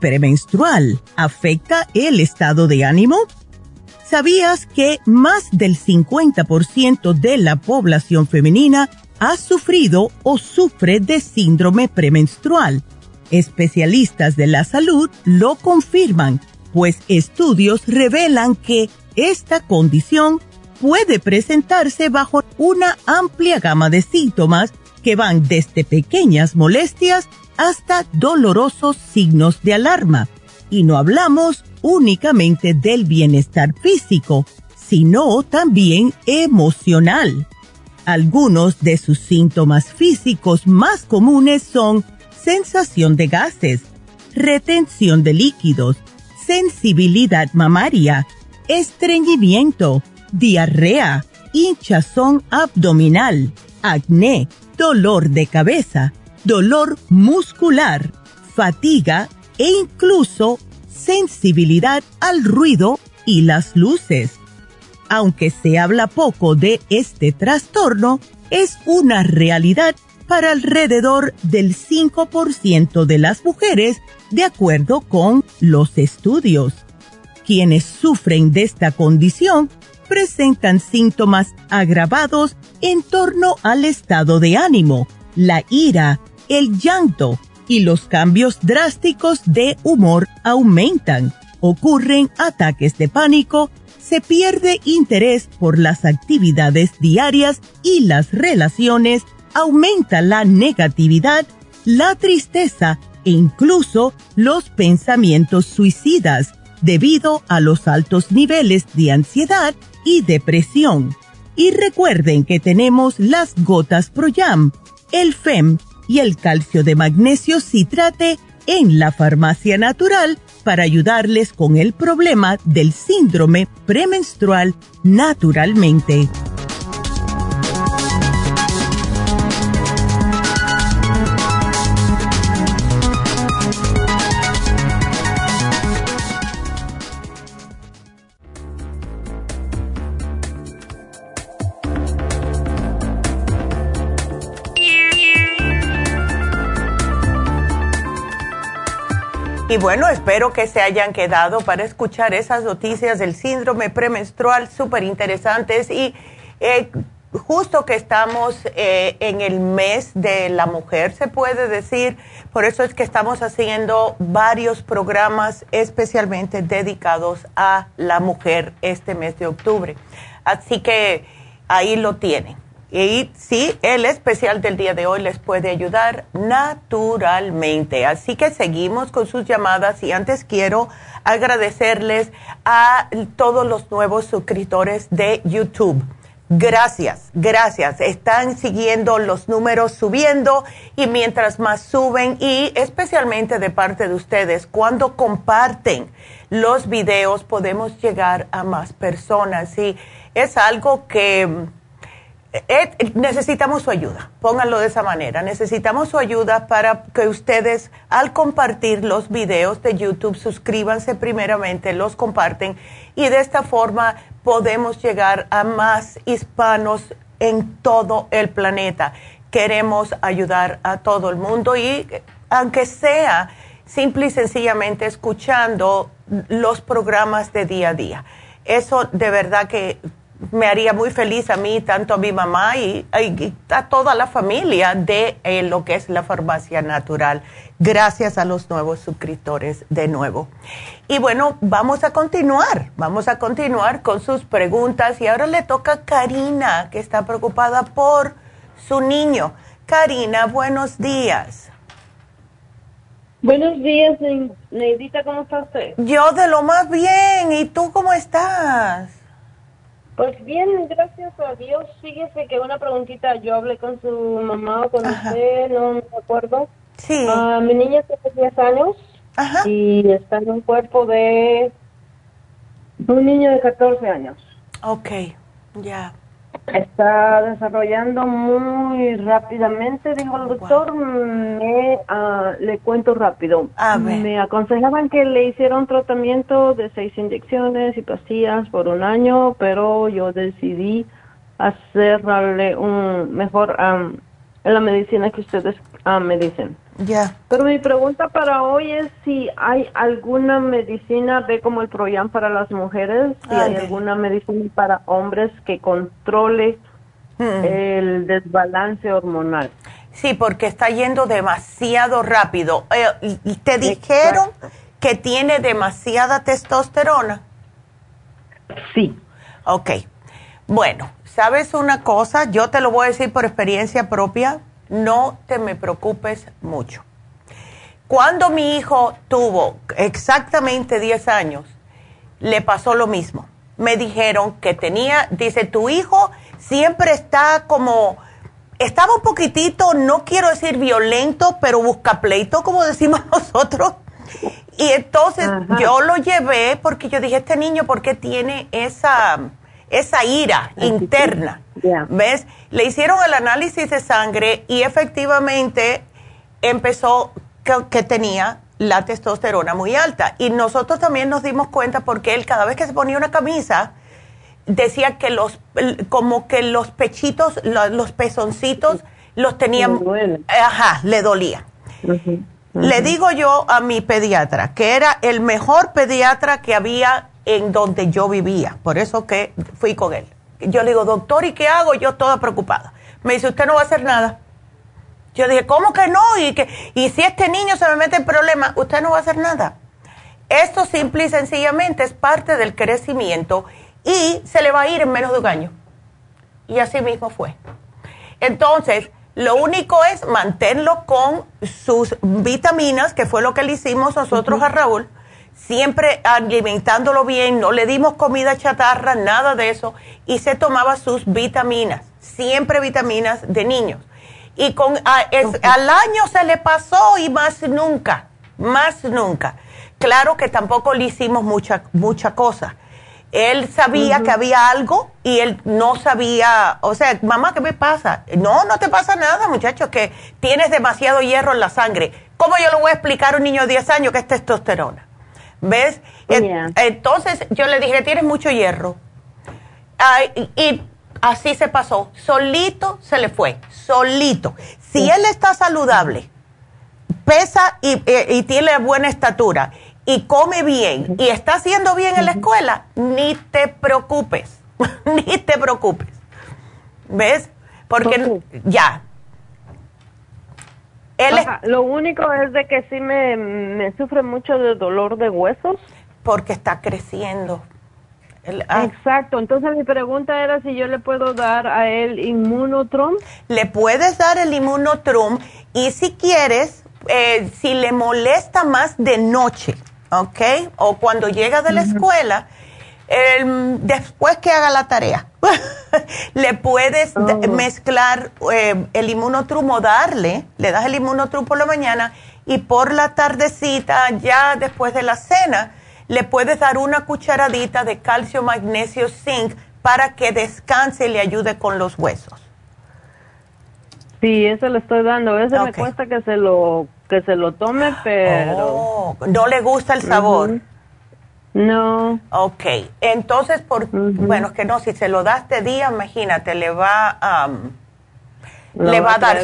Premenstrual afecta el estado de ánimo? ¿Sabías que más del 50% de la población femenina ha sufrido o sufre de síndrome premenstrual? Especialistas de la salud lo confirman, pues estudios revelan que esta condición puede presentarse bajo una amplia gama de síntomas que van desde pequeñas molestias hasta dolorosos signos de alarma. Y no hablamos únicamente del bienestar físico, sino también emocional. Algunos de sus síntomas físicos más comunes son sensación de gases, retención de líquidos, sensibilidad mamaria, estreñimiento, diarrea, hinchazón abdominal, acné, dolor de cabeza, dolor muscular, fatiga e incluso sensibilidad al ruido y las luces. Aunque se habla poco de este trastorno, es una realidad para alrededor del 5% de las mujeres, de acuerdo con los estudios. Quienes sufren de esta condición presentan síntomas agravados en torno al estado de ánimo, la ira, el llanto y los cambios drásticos de humor aumentan. Ocurren ataques de pánico, se pierde interés por las actividades diarias y las relaciones, aumenta la negatividad, la tristeza e incluso los pensamientos suicidas debido a los altos niveles de ansiedad y depresión. Y recuerden que tenemos las gotas ProYam, el FEM y el calcio de magnesio citrate en la farmacia natural para ayudarles con el problema del síndrome premenstrual naturalmente. Y bueno, espero que se hayan quedado para escuchar esas noticias del síndrome premenstrual súper interesantes y eh, justo que estamos eh, en el mes de la mujer, se puede decir, por eso es que estamos haciendo varios programas especialmente dedicados a la mujer este mes de octubre. Así que ahí lo tienen. Y sí, el especial del día de hoy les puede ayudar naturalmente. Así que seguimos con sus llamadas y antes quiero agradecerles a todos los nuevos suscriptores de YouTube. Gracias, gracias. Están siguiendo los números subiendo y mientras más suben y especialmente de parte de ustedes, cuando comparten los videos podemos llegar a más personas y es algo que necesitamos su ayuda, pónganlo de esa manera. Necesitamos su ayuda para que ustedes, al compartir los videos de YouTube, suscríbanse primeramente, los comparten y de esta forma podemos llegar a más hispanos en todo el planeta. Queremos ayudar a todo el mundo y aunque sea simple y sencillamente escuchando los programas de día a día. Eso de verdad que me haría muy feliz a mí, tanto a mi mamá y, a toda la familia de eh, lo que es la farmacia natural. Gracias a los nuevos suscriptores de nuevo. Y bueno, vamos a continuar, vamos a continuar con sus preguntas y ahora le toca a Karina, que está preocupada por su niño. Karina, buenos días. Buenos días, Neidita, ¿cómo está usted? Yo de lo más bien, ¿y tú cómo estás? Pues bien, gracias a Dios. Fíjese que una preguntita, yo hablé con su mamá o con usted, no me acuerdo. Sí. Uh, mi niña tiene 10 años y está en un cuerpo de un niño de 14 años. Ok, ya está desarrollando muy rápidamente. Digo, el doctor, me, ah, le cuento rápido. Me aconsejaban que le hiciera un tratamiento de seis inyecciones y pastillas por un año, pero yo decidí hacerle un mejor um, la medicina que ustedes me dicen. Ya. Pero mi pregunta para hoy es si hay alguna medicina, ve como el Proyam para las mujeres, si hay alguna medicina para hombres que controle hmm. el desbalance hormonal. Sí, porque está yendo demasiado rápido. Eh, ¿Te dijeron que tiene demasiada testosterona? Sí. Ok. Bueno, ¿sabes una cosa? Yo te lo voy a decir por experiencia propia no te me preocupes mucho. Cuando mi hijo tuvo exactamente 10 años, le pasó lo mismo. me dijeron que tenía, dice, tu hijo siempre está como, estaba un poquitito, no quiero decir violento, pero busca pleito, como decimos nosotros. Y entonces yo lo llevé porque yo dije, este niño, ¿por qué tiene esa, esa ira interna? ¿Ves? Le hicieron el análisis de sangre y efectivamente empezó que, tenía la testosterona muy alta. Y nosotros también nos dimos cuenta porque él cada vez que se ponía una camisa, decía que los, como que los pechitos, los, pezoncitos, los tenían, ajá, le dolía. Le digo yo a mi pediatra, que era el mejor pediatra que había en donde yo vivía, por eso que fui con él. Yo le digo, doctor, ¿y qué hago? Yo toda preocupada. Me dice, usted no va a hacer nada. Yo dije, ¿cómo que no? Y, que, y si este niño se me mete en problemas, usted no va a hacer nada. Esto simple y sencillamente es parte del crecimiento y se le va a ir en menos de un año. Y así mismo fue. Entonces, lo único es mantenerlo con sus vitaminas, que fue lo que le hicimos nosotros a Raúl, siempre alimentándolo bien, no le dimos comida chatarra, nada de eso, y se tomaba sus vitaminas, siempre vitaminas de niños y con al año se le pasó y más nunca, más nunca. Claro que tampoco le hicimos mucha, mucha cosa. Él sabía que había algo y él no sabía, o sea, mamá, ¿qué me pasa? No, no te pasa nada, muchacho, que tienes demasiado hierro en la sangre. ¿Cómo yo le voy a explicar a un niño de 10 años que es testosterona? ¿Ves? Entonces yo le dije, tienes mucho hierro. y Así se pasó. Solito se le fue. Solito. Si él está saludable, pesa eh, y, tiene buena estatura y come bien y está haciendo bien en la escuela, ni te preocupes. ni te preocupes. ¿Ves? Porque ya. Él Lo único es de que sí me, me sufre mucho de dolor de huesos. Porque está creciendo Ah. Exacto, entonces mi pregunta era si yo le puedo dar a él inmunotrum. Le puedes dar el inmunotrum y si quieres, eh, si le molesta más de noche, ¿ok? O cuando llega de la escuela, después que haga la tarea, le puedes mezclar eh, el inmunotrum o darle, le das el inmunotrum por la mañana y por la tardecita, ya después de la cena, le puedes dar una cucharadita de calcio, magnesio, zinc para que descanse y le ayude con los huesos. Sí, eso le estoy dando. A veces me cuesta que se lo que se lo tome, pero oh, no le gusta el sabor. No. Ok, entonces, por, bueno, es que no, si se lo das de día, imagínate, le va a... le va, a dar...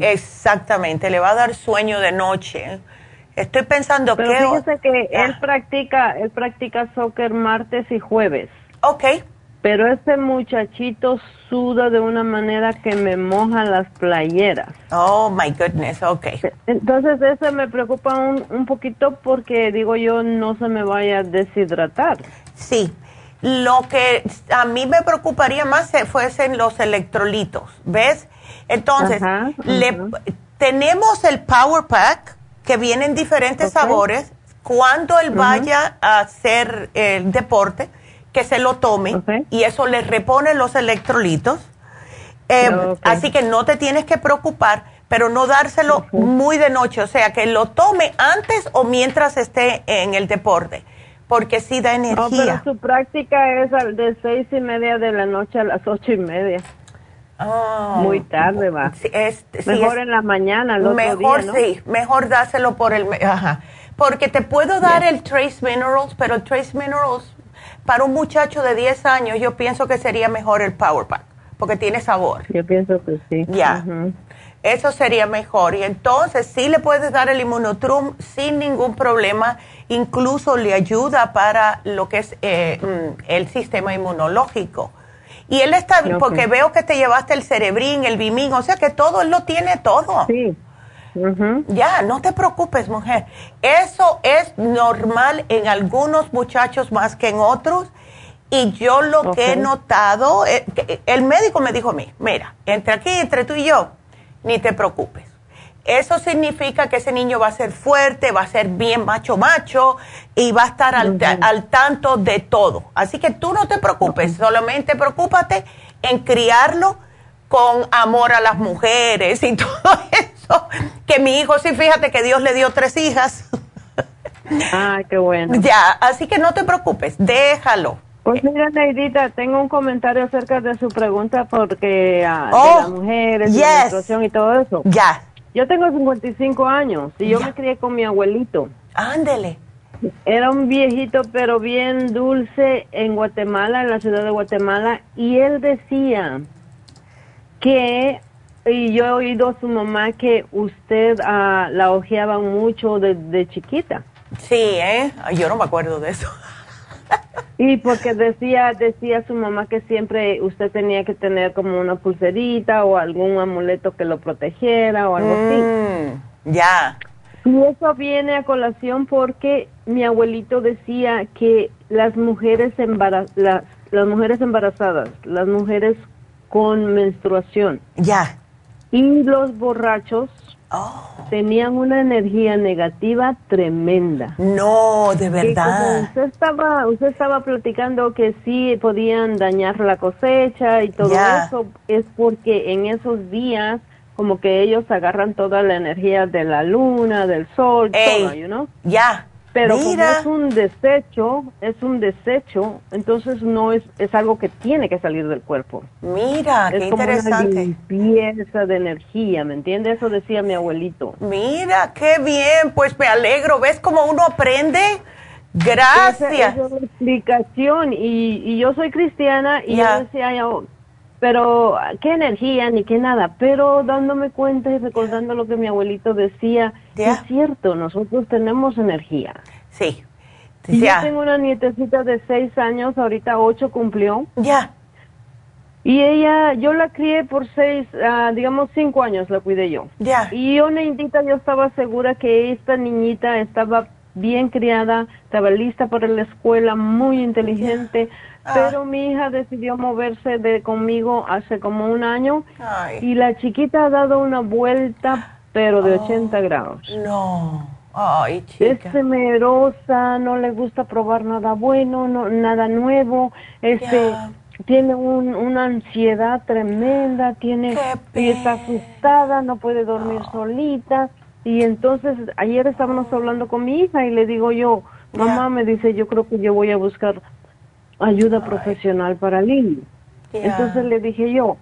Exactamente, le va a dar sueño de noche. Estoy pensando Pero que... fíjese que él practica, él practica soccer martes y jueves. Ok. Pero este muchachito suda de una manera que me moja las playeras. Oh, my goodness, ok. Entonces eso me preocupa un, un poquito porque digo yo no se me vaya a deshidratar. Sí, lo que a mí me preocuparía más fuesen los electrolitos, ¿ves? Entonces, Le, tenemos el Power Pack que vienen diferentes sabores. Cuando él vaya a hacer el deporte, que se lo tome y eso le repone los electrolitos. Eh, así que no te tienes que preocupar, pero no dárselo muy de noche, o sea, que lo tome antes o mientras esté en el deporte, porque sí da energía. pero su práctica es de seis y media de la noche a las ocho y media. Oh. Muy tarde va. mejor en la mañana, el Mejor sí, mejor dáselo por el... Ajá. Porque te puedo dar el Trace Minerals, pero el Trace Minerals, para un muchacho de 10 años, yo pienso que sería mejor el Power Pack, porque tiene sabor. Yo pienso que sí. Ya. Eso sería mejor. Y entonces sí le puedes dar el Immunotrum sin ningún problema. Incluso le ayuda para lo que es eh, mm, el sistema inmunológico y él está, porque veo que te llevaste el cerebrín, el bimín, o sea que todo, él lo tiene todo. Sí. Ya, no te preocupes, mujer. Eso es normal en algunos muchachos más que en otros. Y yo lo que he notado, eh, el médico me dijo a mí, mira, entre aquí, entre tú y yo, ni te preocupes. eso significa que ese niño va a ser fuerte, va a ser bien macho macho y va a estar al, tanto de todo. Así que tú no te preocupes, solamente preocúpate en criarlo con amor a las mujeres y todo eso. Que mi hijo, sí, fíjate que Dios le dio tres hijas. Ay, qué bueno. Ya, así que no te preocupes, déjalo. Pues mira, Neidita, tengo un comentario acerca de su pregunta porque uh, de las mujeres, la menstruación y todo eso. Ya. Yo tengo 55 años y yo me crié con mi abuelito. Ándele. Era un viejito pero bien dulce en Guatemala, en la ciudad de Guatemala, y él decía que, y yo he oído a su mamá que usted uh, la ojeaba mucho desde de chiquita. Sí, ¿eh? Yo no me acuerdo de eso. Y porque decía, decía su mamá que siempre usted tenía que tener como una pulserita o algún amuleto que lo protegiera o algo así. Mm, ya. Y eso viene a colación porque mi abuelito decía que las mujeres las, las mujeres embarazadas, las mujeres con menstruación. Ya. Y los borrachos Oh. Tenían una energía negativa tremenda. No, de verdad. usted estaba, usted estaba platicando que sí podían dañar la cosecha y todo eso, es porque en esos días como que ellos agarran toda la energía de la luna, del sol, todo, you Ya. Pero como es un desecho, es un desecho, entonces no es, es algo que tiene que salir del cuerpo. Mira, es qué como interesante. Una limpieza de energía, ¿me entiendes? Eso decía mi abuelito. Mira, qué bien, pues me alegro. ¿Ves cómo uno aprende? Gracias. Esa, es la explicación. Y, y, yo soy cristiana y yo decía, yo, pero qué energía ni qué nada, pero dándome cuenta y recordando lo que mi abuelito decía, es cierto, nosotros tenemos energía. Sí. Y yo tengo una nietecita de seis años, ahorita ocho cumplió. Ya. Y ella, yo la crié por seis, uh, digamos cinco años la cuidé yo. Ya. Y yo, Neidita, yo estaba segura que esta niñita estaba bien criada, estaba lista para la escuela, muy inteligente. Ah. Pero mi hija decidió moverse de conmigo hace como un año y la chiquita ha dado una vuelta, pero de 80 grados. No. Ay, chica. Es temerosa, no le gusta probar nada bueno, no, nada nuevo. Este, tiene un, una ansiedad tremenda, tiene y está asustada, no puede dormir solita. Y entonces ayer estábamos hablando con mi hija y le digo yo, mamá me dice, yo creo que yo voy a buscar ayuda profesional para Lili. Entonces le dije yo,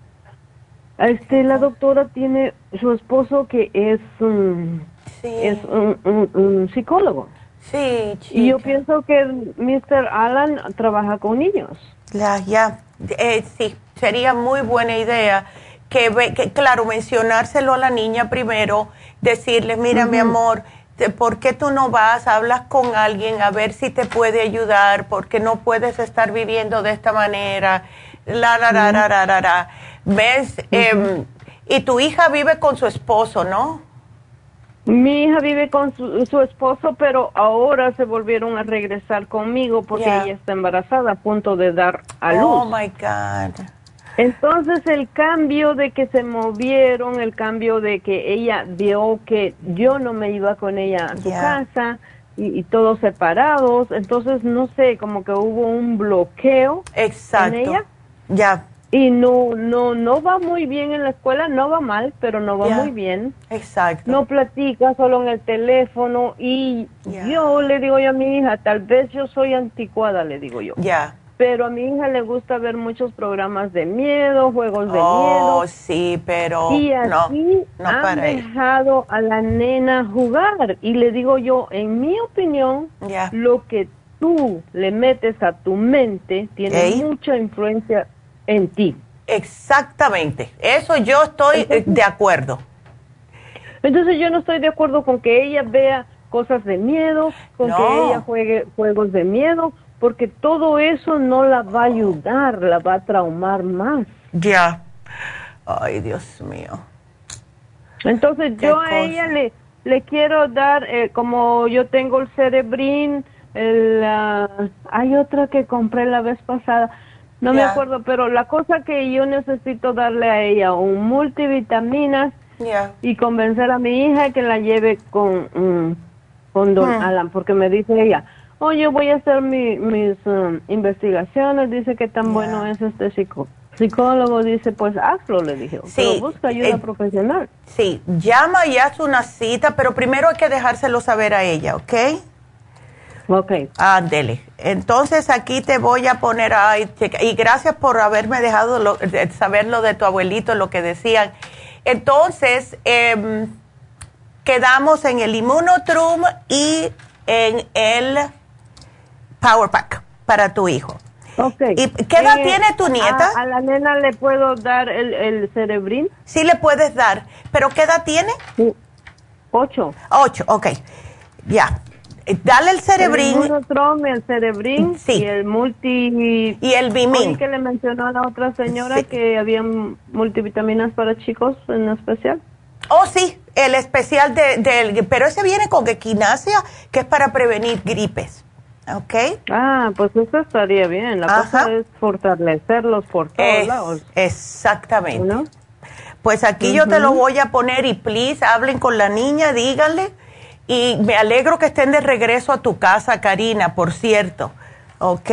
este, la doctora tiene su esposo que es un, es un, psicólogo. Sí, Y yo pienso que Mr. Alan trabaja con niños. Ya, ya. Eh, sí, sería muy buena idea que, que, claro, mencionárselo a la niña primero, decirle, mira, mi amor, ¿por qué tú no vas, hablas con alguien a ver si te puede ayudar? Porque no puedes estar viviendo de esta manera. La, la, la, la, la, la, ¿Ves? Em, y tu hija vive con su esposo, ¿no? Mi hija vive con su, esposo, pero ahora se volvieron a regresar conmigo porque ella está embarazada, a punto de dar a luz. Oh my God. Entonces el cambio de que se movieron, el cambio de que ella vio que yo no me iba con ella a su casa y, todos separados, entonces no sé, como que hubo un bloqueo Exacto. en ella. Ya. Y no, no, no va muy bien en la escuela, no va mal, pero no va muy bien. Exacto. No platica solo en el teléfono y yo le digo yo a mi hija, tal vez yo soy anticuada, le digo yo. Ya pero a mi hija le gusta ver muchos programas de miedo, juegos de oh, miedo. sí, pero y así no, han dejado a la nena jugar. Y le digo yo, en mi opinión, lo que tú le metes a tu mente tiene mucha influencia en ti. Exactamente, eso yo estoy eh, de acuerdo. Entonces yo no estoy de acuerdo con que ella vea cosas de miedo, con que ella juegue juegos de miedo, porque todo eso no la va a ayudar, la va a traumar más. Ya. Ay, Dios mío. Entonces yo a ella le, le quiero dar, eh, como yo tengo el cerebrín, el, hay otra que compré la vez pasada, no me acuerdo, pero la cosa que yo necesito darle a ella, un multivitaminas y convencer a mi hija que la lleve con, mm, con don hmm. Alan, porque me dice ella, oye, voy a hacer mis um, investigaciones, dice que tan bueno es este psico psicólogo, dice, pues hazlo, le dije, sí, busca ayuda eh, profesional. Sí, llama y haz una cita, pero primero hay que dejárselo saber a ella, ¿ok? Ok. Ándele. Entonces aquí te voy a poner, y gracias por haberme dejado saber lo de tu abuelito, lo que decían. Entonces, em, quedamos en el Immunotrum y en el Power Pack para tu hijo. Okay. ¿Y qué edad eh, tiene tu nieta? A, la nena le puedo dar el, el cerebrín. Sí le puedes dar, pero ¿qué edad tiene? Sí. Ocho. Ocho, ok. Ya. Eh, dale el cerebrín. El el cerebrín sí. y el multi... Y el bimin. que le mencionó a la otra señora que había multivitaminas para chicos en especial. Oh, sí, el especial del... De, pero ese viene con equinacia, que es para prevenir gripes. ¿Ok? Ah, pues eso estaría bien. La cosa es fortalecerlos por todos lados. Exactamente. Pues aquí yo te lo voy a poner y please hablen con la niña, díganle. Y me alegro que estén de regreso a tu casa, Karina, por cierto. ¿Ok?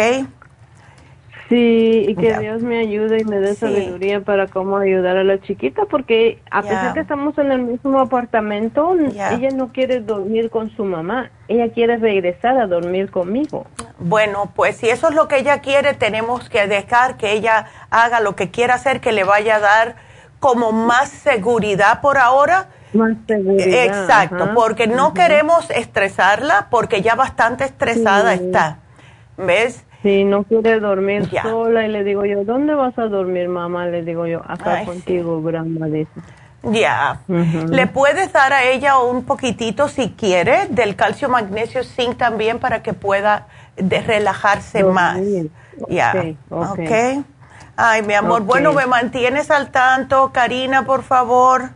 Sí, y que Dios me ayude y me dé sabiduría para cómo ayudar a la chiquita, porque a pesar que estamos en el mismo apartamento, ella no quiere dormir con su mamá, ella quiere regresar a dormir conmigo. Bueno, pues si eso es lo que ella quiere, tenemos que dejar que ella haga lo que quiera hacer, que le vaya a dar como más seguridad por ahora. Más seguridad. Exacto, porque no queremos estresarla, porque ya bastante estresada está. ¿Ves? Sí, no quiere dormir sola y le digo yo, ¿dónde vas a dormir, mamá? Le digo yo, acá contigo, Brahma, dice. Ya. Le puedes dar a ella un poquitito, si quiere, del calcio, magnesio, zinc también para que pueda de relajarse más. Ya. Okay, Ay, mi amor. Bueno, me mantienes al tanto, Karina, por favor.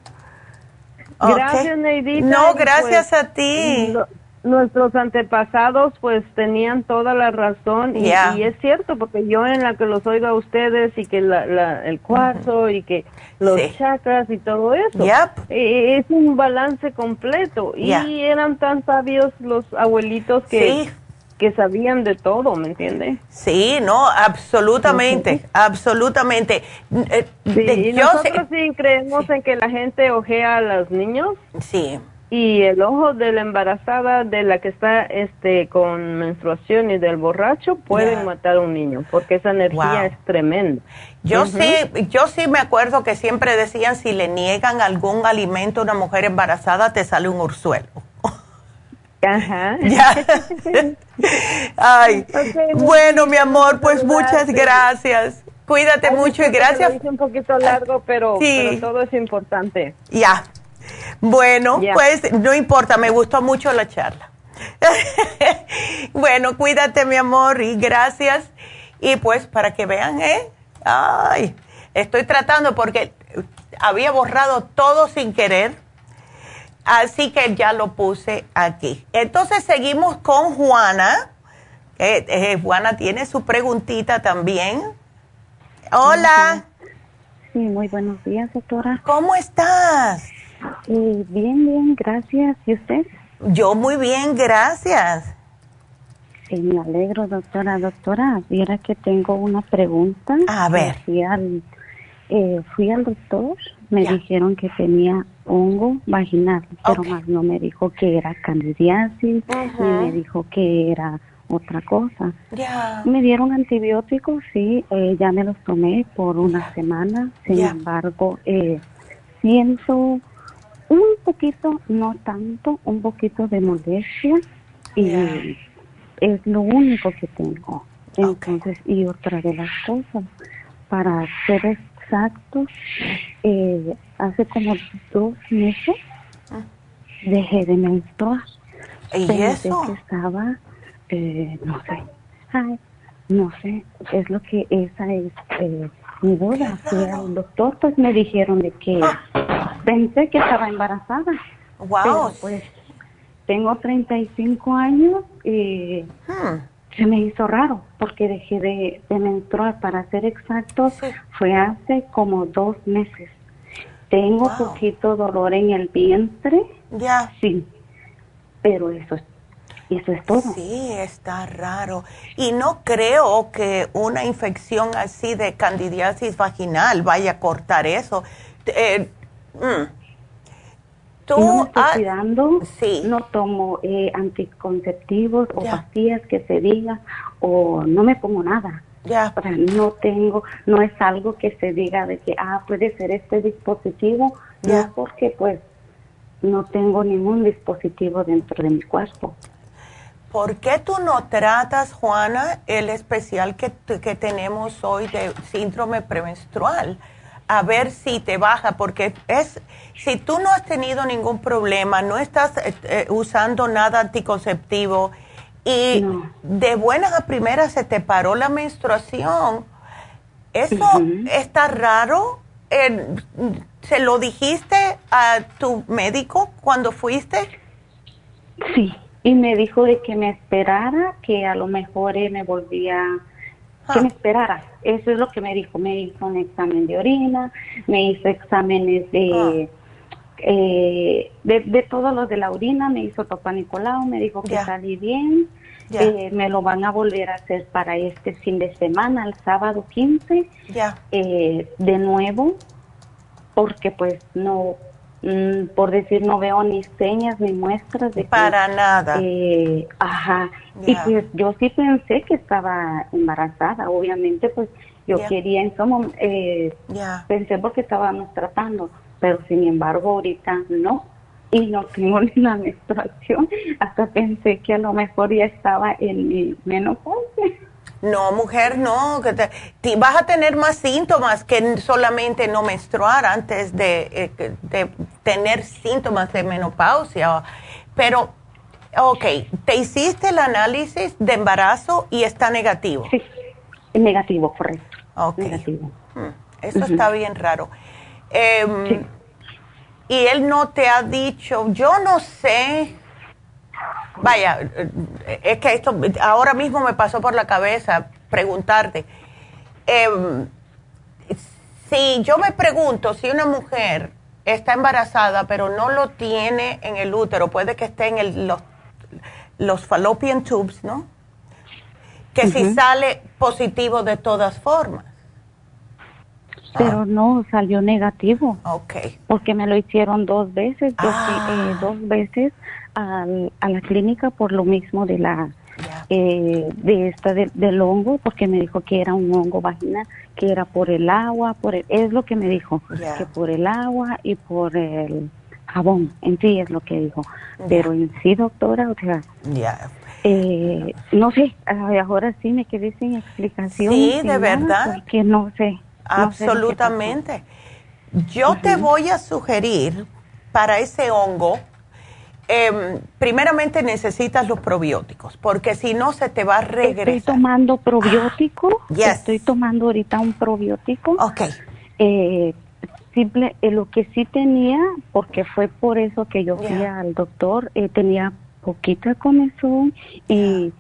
Gracias, Neidita. No, gracias pues, a ti nuestros antepasados pues tenían toda la razón y, es cierto porque yo en la que los oigo a ustedes y que la, el cuarzo y que los chakras y todo eso. E, es un balance completo. Y eran tan sabios los abuelitos que que sabían de todo, ¿me entiendes? Sí, no, absolutamente, absolutamente. Eh, nosotros sí creemos en que la gente ojea a los niños. Sí y el ojo de la embarazada, de la que está este con menstruación y del borracho pueden matar a un niño porque esa energía es tremenda. Yo sí, yo sí me acuerdo que siempre decían si le niegan algún alimento a una mujer embarazada te sale un ursuelo. Ajá. Ay. bueno, mi amor, pues muchas gracias. Cuídate mucho y gracias. Es un poquito largo, pero, pero todo es importante. Ya. Bueno, pues no importa, me gustó mucho la charla. bueno, cuídate mi amor y gracias. Y pues para que vean, ¿eh? Ay, estoy tratando porque había borrado todo sin querer. Así que ya lo puse aquí. Entonces seguimos con Juana. Eh, Juana tiene su preguntita también. Hola. Sí, muy buenos días, doctora. ¿Cómo estás? Bien, bien, gracias. ¿Y usted? Yo muy bien, gracias. Sí, me alegro, doctora. Doctora, viera que tengo una pregunta. A ver. Fui al, eh, fui al doctor, me dijeron que tenía hongo vaginal, pero más no me dijo que era candidiasis, ni me dijo que era otra cosa. Me dieron antibióticos, sí, eh, ya me los tomé por una semana, sin embargo, eh, siento un poquito, no tanto, un poquito de molestia y es lo único que tengo. Entonces, y otra de las cosas, para ser exactos, eh, hace como dos meses ah. dejé de menstruar. ¿Y eso? Que estaba, eh, no sé, no sé, es lo que esa es eh, mi duda. Fui al doctor, pues me dijeron de que pensé que estaba embarazada. Wow. pues tengo 35 años y hmm. se me hizo raro porque dejé de, menstruar, para ser exactos, fue hace como dos meses. Tengo poquito dolor en el vientre. Ya. Sí, pero eso es eso es todo. Sí, está raro. Y no creo que una infección así de candidiasis vaginal vaya a cortar eso. Eh, mm. ¿Tú no me estoy cuidando, sí. no tomo eh, anticonceptivos o pastillas que se diga, o no me pongo nada. Ya. no tengo, no es algo que se diga de que, ah, puede ser este dispositivo, no porque pues no tengo ningún dispositivo dentro de mi cuerpo. ¿Por qué tú no tratas, Juana, el especial que, que tenemos hoy de síndrome premenstrual? A ver si te baja, porque es, si tú no has tenido ningún problema, no estás eh, eh, usando nada anticonceptivo y de buenas a primeras se te paró la menstruación, eso está raro. ¿Se lo dijiste a tu médico cuando fuiste? Sí y me dijo de que me esperara, que a lo mejor me volvía, que me ah. esperara. Eso es lo que me dijo. Me hizo un examen de orina, me hizo exámenes de, ah. eh, de, de todo lo de la orina, me hizo Papá Nicolau, me dijo que salí bien. Eh, me lo van a volver a hacer para este fin de semana, el sábado 15, eh, de nuevo, porque pues no Mm, por decir, no veo ni señas ni muestras de Para nada. Eh, ajá. Y pues yo sí pensé que estaba embarazada, obviamente pues yo quería en su eh, pensé porque estábamos tratando, pero sin embargo ahorita no. Y no tengo ni la menstruación, hasta pensé que a lo mejor ya estaba en mi menopausia. No, mujer, no. Que te, vas a tener más síntomas que solamente no menstruar antes de, eh, de tener síntomas de menopausia. Pero, ok, te hiciste el análisis de embarazo y está negativo. Sí, negativo, correcto. Ok. Negativo. Hmm, eso está bien raro. Em, y él no te ha dicho, yo no sé Vaya, es que esto ahora mismo me pasó por la cabeza preguntarte. Em, si yo me pregunto si una mujer está embarazada pero no lo tiene en el útero, puede que esté en el, los, los fallopian tubes, ¿no? Que si sale positivo de todas formas. Pero no, salió negativo. Ok. Porque me lo hicieron dos veces, dos, eh, dos veces a la clínica por lo mismo de la eh, de esta del hongo porque me dijo que era un hongo vaginal que era por el agua por es lo que me dijo que por el agua y por el jabón en sí es lo que dijo. Pero en sí doctora o sea eh, no sé ahora sí me quedé sin explicación sí de verdad. porque no sé absolutamente. Yo te voy a sugerir para ese hongo eh, primeramente necesitas los probióticos, porque si no se te va a regresar. Estoy tomando probiótico. Estoy tomando ahorita un probiótico. Ok. Eh, simple, eh, lo que sí tenía, porque fue por eso que yo fui al doctor, eh, tenía poquita comezón y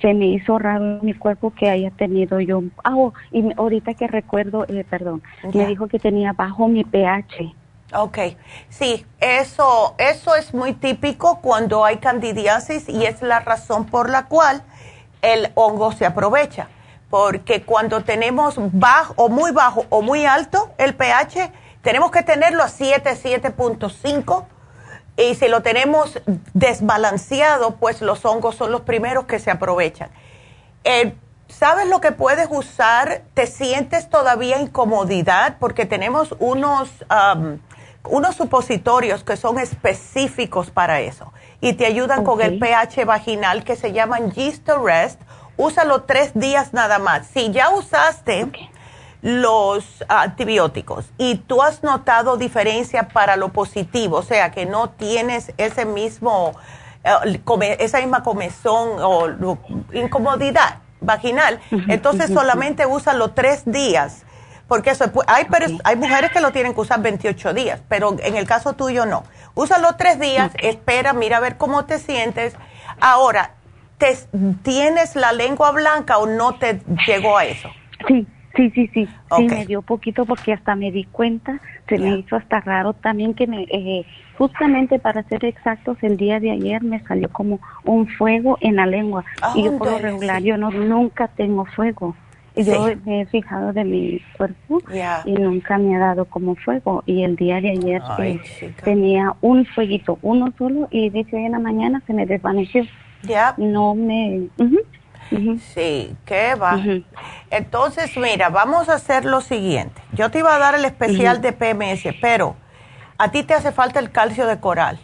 se me hizo raro en mi cuerpo que haya tenido yo. Ah, oh, y ahorita que recuerdo, eh, perdón, me dijo que tenía bajo mi pH. Ok, sí, eso, eso es muy típico cuando hay candidiasis y es la razón por la cual el hongo se aprovecha. Porque cuando tenemos bajo o muy bajo o muy alto el pH, tenemos que tenerlo a 7, 7.5 y si lo tenemos desbalanceado, pues los hongos son los primeros que se aprovechan. Eh, ¿Sabes lo que puedes usar? ¿Te sientes todavía incomodidad? Porque tenemos unos unos supositorios que son específicos para eso. Y te ayudan con el pH vaginal que se llaman Gist Rest. Úsalo tres días nada más. Si ya usaste los antibióticos y tú has notado diferencia para lo positivo, o sea que no tienes ese mismo, eh, esa misma comezón o incomodidad vaginal, entonces solamente úsalo tres días porque eso, hay, hay mujeres que lo tienen que usar 28 días, pero en el caso tuyo no. Úsalo tres días, espera, mira a ver cómo te sientes. Ahora, ¿te, ¿tienes la lengua blanca o no te llegó a eso? Sí, Sí, sí, sí, sí, me dio poquito porque hasta me di cuenta, se me hizo hasta raro también que me, eh, justamente para ser exactos, el día de ayer me salió como un fuego en la lengua y yo por lo regular yo no nunca tengo fuego. Yo me he fijado de mi cuerpo y nunca me ha dado como fuego. Y el día de ayer eh, tenía un fueguito, uno solo, y dice hoy en la mañana se me desvaneció. Ya. No me... Sí, ¿qué va? Entonces, mira, vamos a hacer lo siguiente. Yo te iba a dar el especial de PMS, pero a ti te hace falta el calcio de coral,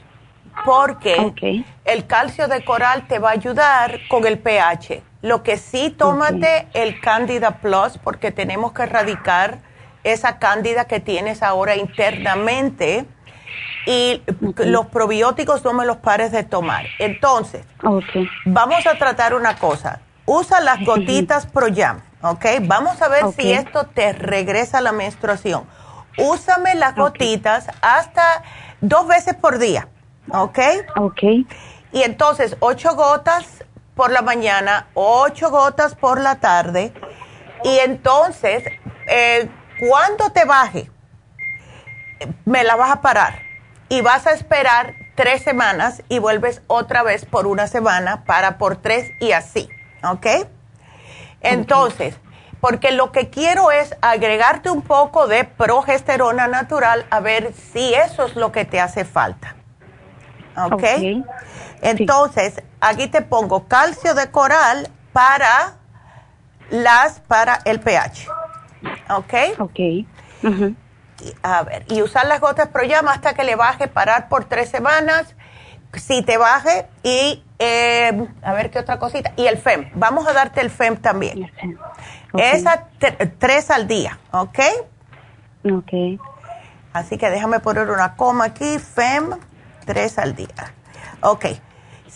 porque el calcio de coral te va a ayudar con el pH. Lo que sí, tómate el Candida Plus, porque tenemos que erradicar esa cándida que tienes ahora internamente y los probióticos no me los pares de tomar. Entonces, vamos a tratar una cosa usa las gotitas ProYam, ¿ok? Vamos a ver si esto te regresa la menstruación. Úsame las gotitas hasta dos veces por día, ¿ok? Ok. Y entonces, ocho gotas por la mañana, ocho gotas por la tarde. Y entonces, eh, cuando te baje, me la vas a parar y vas a esperar tres semanas y vuelves otra vez por una semana para por tres y así. ¿ok? Entonces, porque lo que quiero es agregarte un poco de progesterona natural a ver si eso es lo que te hace falta. ¿Ok? okay. Entonces, aquí te pongo calcio de coral para las, para el pH. ¿Ok? Ok. A ver, y usar las gotas Proyama hasta que le baje, parar por tres semanas si te baje y eh, a ver qué otra cosita. Y el FEM. Vamos a darte el FEM también. Esa tres al día, ¿ok? Ok. Así que déjame poner una coma aquí. FEM, tres al día. Ok.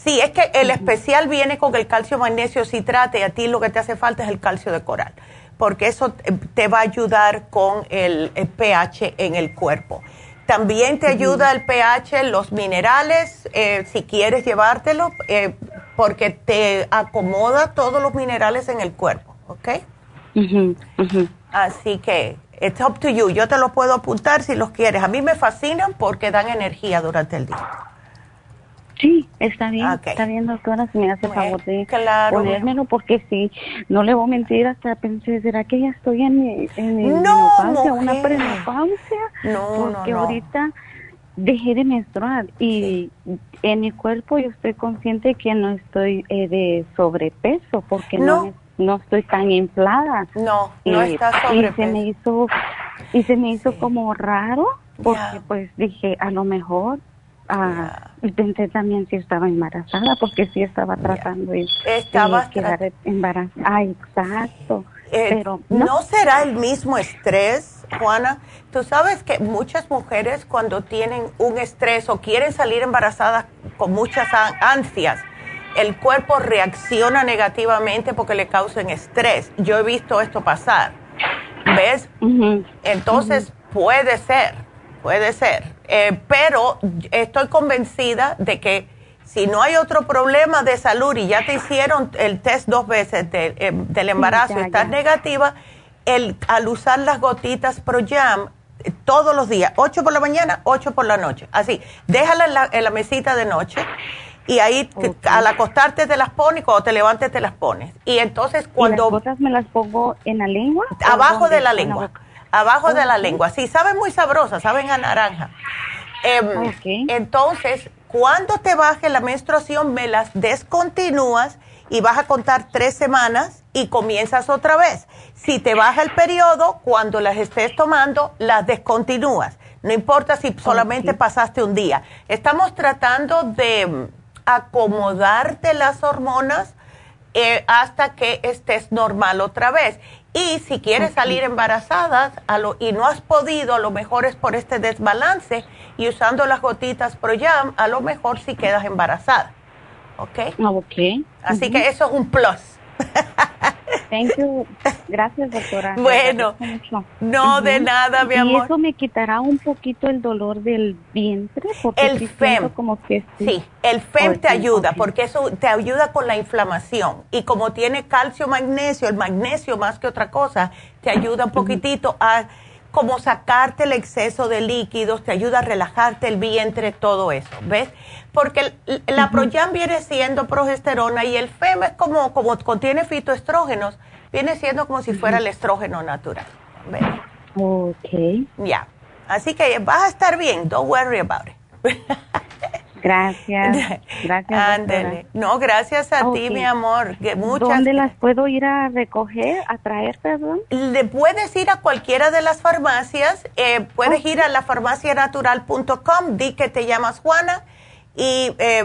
Sí, es que el especial viene con el calcio magnesio citrate y a ti lo que te hace falta es el calcio de coral, porque eso te va a ayudar con el pH en el cuerpo. También te ayuda el pH, los minerales, eh, si quieres llevártelo, eh, porque te acomoda todos los minerales en el cuerpo, ¿ok? Así que, it's up to you. Yo te lo puedo apuntar si los quieres. A mí me fascinan porque dan energía durante el día. Sí, está bien, está bien, doctora, si me hace favor de ponérmelo, porque sí, no le voy a mentir, hasta pensé, ¿será que ya estoy en, en, no, una premenopausia? No, porque ahorita dejé de menstruar y en mi cuerpo yo estoy consciente que no estoy eh, de sobrepeso, porque no, no, estoy tan inflada. No, no está sobrepeso. Y se me hizo, y se me hizo como raro, porque pues dije, a lo mejor Ah, pensé también si estaba embarazada, porque sí estaba tratando de, estaba quedar embarazada. Ah, exacto. Eh, Pero no. será el mismo estrés, Juana? Tú sabes que muchas mujeres cuando tienen un estrés o quieren salir embarazadas con muchas ansias, el cuerpo reacciona negativamente porque le causan estrés. Yo he visto esto pasar. ¿Ves? Entonces puede ser, puede ser. Eh, pero estoy convencida de que si no hay otro problema de salud y ya te hicieron el test dos veces eh, del embarazo y estás negativa, el, al usar las gotitas ProYam eh, todos los días, 8 por la mañana, 8 por la noche. Así, déjala en la, mesita de noche y ahí al acostarte te las pones y cuando te levantes te las pones. Y entonces cuando... las gotas me las pongo en la lengua? Abajo de la lengua abajo de la lengua. Sí, saben muy sabrosa, saben a naranja. Em, entonces, cuando te baje la menstruación, me las descontinúas y vas a contar tres semanas y comienzas otra vez. Si te baja el periodo, cuando las estés tomando, las descontinúas. No importa si solamente pasaste un día. Estamos tratando de mm, acomodarte las hormonas eh, hasta que estés normal otra vez. Y si quieres salir embarazada y no has podido, a lo mejor es por este desbalance y usando las gotitas ProYam, a lo mejor sí quedas embarazada. ¿Ok? Ah, ok. Así que eso es un plus. Thank you. Gracias, doctora. Bueno, no de nada, mi amor. ¿Y eso me quitará un poquito el dolor del vientre? Porque el FEM. Como que sí. el FEM te ayuda porque eso te ayuda con la inflamación. Y como tiene calcio, magnesio, el magnesio más que otra cosa, te ayuda un poquitito a como sacarte el exceso de líquidos, te ayuda a relajarte el vientre, todo eso, ¿ves? Porque la Proyam viene siendo progesterona y el FEM es como, como contiene fitoestrógenos, viene siendo como si fuera el estrógeno natural, ¿ves? Ok. Ya, así que vas a estar bien, don't worry about it. Gracias. Gracias. No, gracias a ti, mi amor. muchas... ¿Dónde las puedo ir a recoger, a traer, perdón? Le puedes ir a cualquiera de las farmacias. Eh, puedes ir a lafarmacianatural.com, di que te llamas Juana y eh,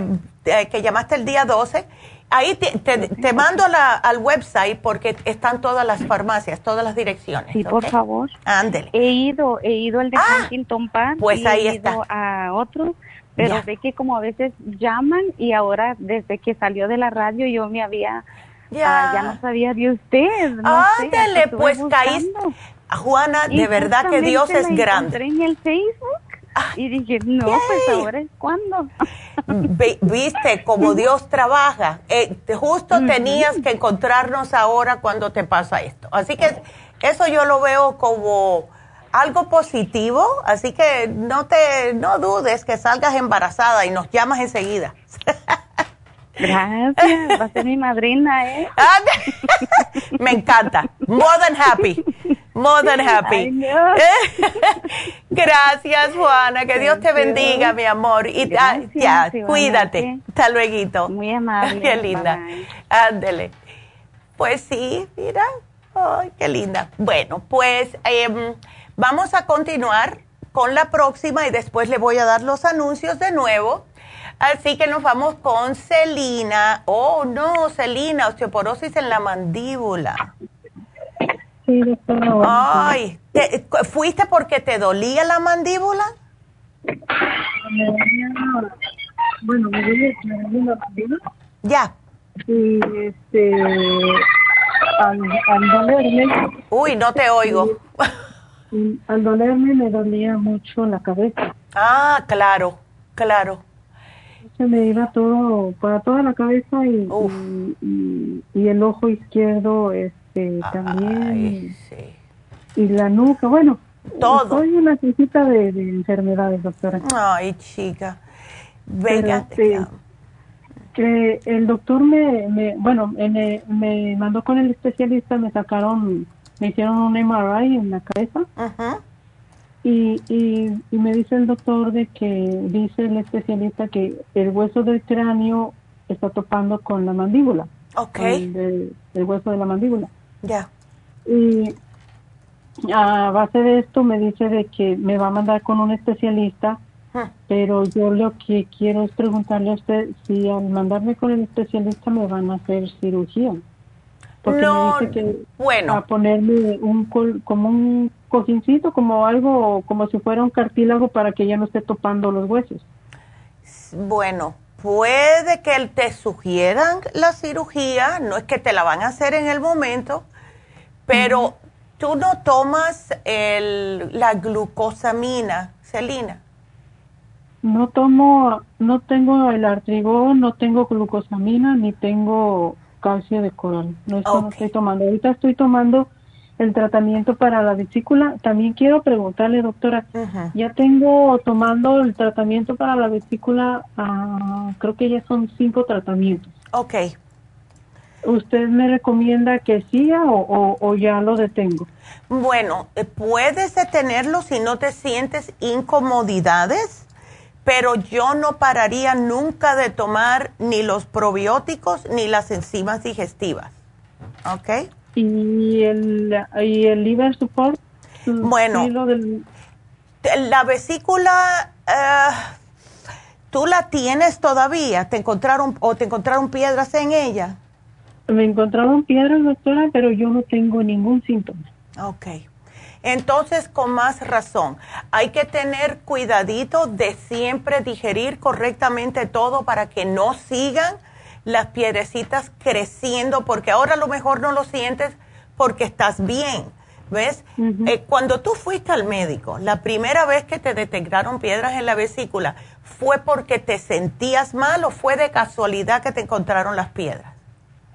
que llamaste el día 12. Ahí te, mando la, al website porque están todas las farmacias, todas las direcciones. Sí, por favor. Ándele. He ido, he ido al de ah, Huntington Park. Pues ahí he ido a otro pero sé que como a veces llaman y ahora desde que salió de la radio yo me había, ya, ah, no sabía de usted. No Ándale, pues caíste. Juana, de verdad que Dios es grande. en el Facebook y dije, no, pues ahora es cuando. Viste cómo Dios trabaja. Eh, justo tenías que encontrarnos ahora cuando te pasa esto. Así que eso yo lo veo como algo positivo, así que no te no dudes que salgas embarazada y nos llamas enseguida. Gracias, va a ser mi madrina, ¿eh? Me encanta. More than happy. More than happy. Gracias, Juana. Que Dios te bendiga, mi amor. Y ah, ya, cuídate. Hasta luego. Muy amable. Qué linda. Ándele. Pues sí, mira. Ay, qué linda. Bueno, pues eh, Vamos a continuar con la próxima y después le voy a dar los anuncios de nuevo. Así que nos vamos con Celina. Oh, no, Celina, osteoporosis en la mandíbula. Sí, doctora. Ay, ¿fuiste porque te dolía la mandíbula? Me dolía, bueno, me dolía, la mandíbula. Ya. Y este, al, al dolerme. Uy, no te oigo. al dolerme me dolía mucho la cabeza. Ah, claro, claro. Se me iba todo, para toda la cabeza y, y, el ojo izquierdo este también. Y la nuca, bueno. Todo. Soy una chiquita de, enfermedades, doctora. Ay, chica. Venga. Este, que el doctor me, me bueno, me, me mandó con el especialista, me sacaron me hicieron un MRI en la cabeza. Y, y, me dice el doctor de que, dice el especialista que el hueso del cráneo está topando con la mandíbula. Ok. El, hueso de la mandíbula. Ya. Y a base de esto me dice de que me va a mandar con un especialista, pero yo lo que quiero es preguntarle a usted si al mandarme con el especialista me van a hacer cirugía. Porque no, me dice que bueno. a ponerme un como un cojincito, como algo, como si fuera un cartílago para que ya no esté topando los huesos. Bueno, puede que te sugieran la cirugía, no es que te la van a hacer en el momento, pero tú no tomas el, la glucosamina, Celina. No tomo, no tengo el artrigón, no tengo glucosamina, ni tengo calcio de coral. No, estoy tomando. Ahorita estoy tomando el tratamiento para la vesícula. También quiero preguntarle, doctora, ya tengo tomando el tratamiento para la vesícula, ah, creo que ya son cinco tratamientos. Ok. ¿Usted me recomienda que siga o, o, ya lo detengo? Bueno, eh, puedes detenerlo si no te sientes incomodidades pero yo no pararía nunca de tomar ni los probióticos ni las enzimas digestivas. ¿Ok? ¿Y el, y el liver support? Bueno, la vesícula, eh, ¿tú la tienes todavía? ¿Te encontraron o te encontraron piedras en ella? Me encontraron piedras, doctora, pero yo no tengo ningún síntoma. Ok. Entonces, con más razón, hay que tener cuidadito de siempre digerir correctamente todo para que no sigan las piedrecitas creciendo, porque ahora a lo mejor no lo sientes porque estás bien. ¿Ves? Eh, cuando tú fuiste al médico, la primera vez que te detectaron piedras en la vesícula, ¿fue porque te sentías mal o fue de casualidad que te encontraron las piedras?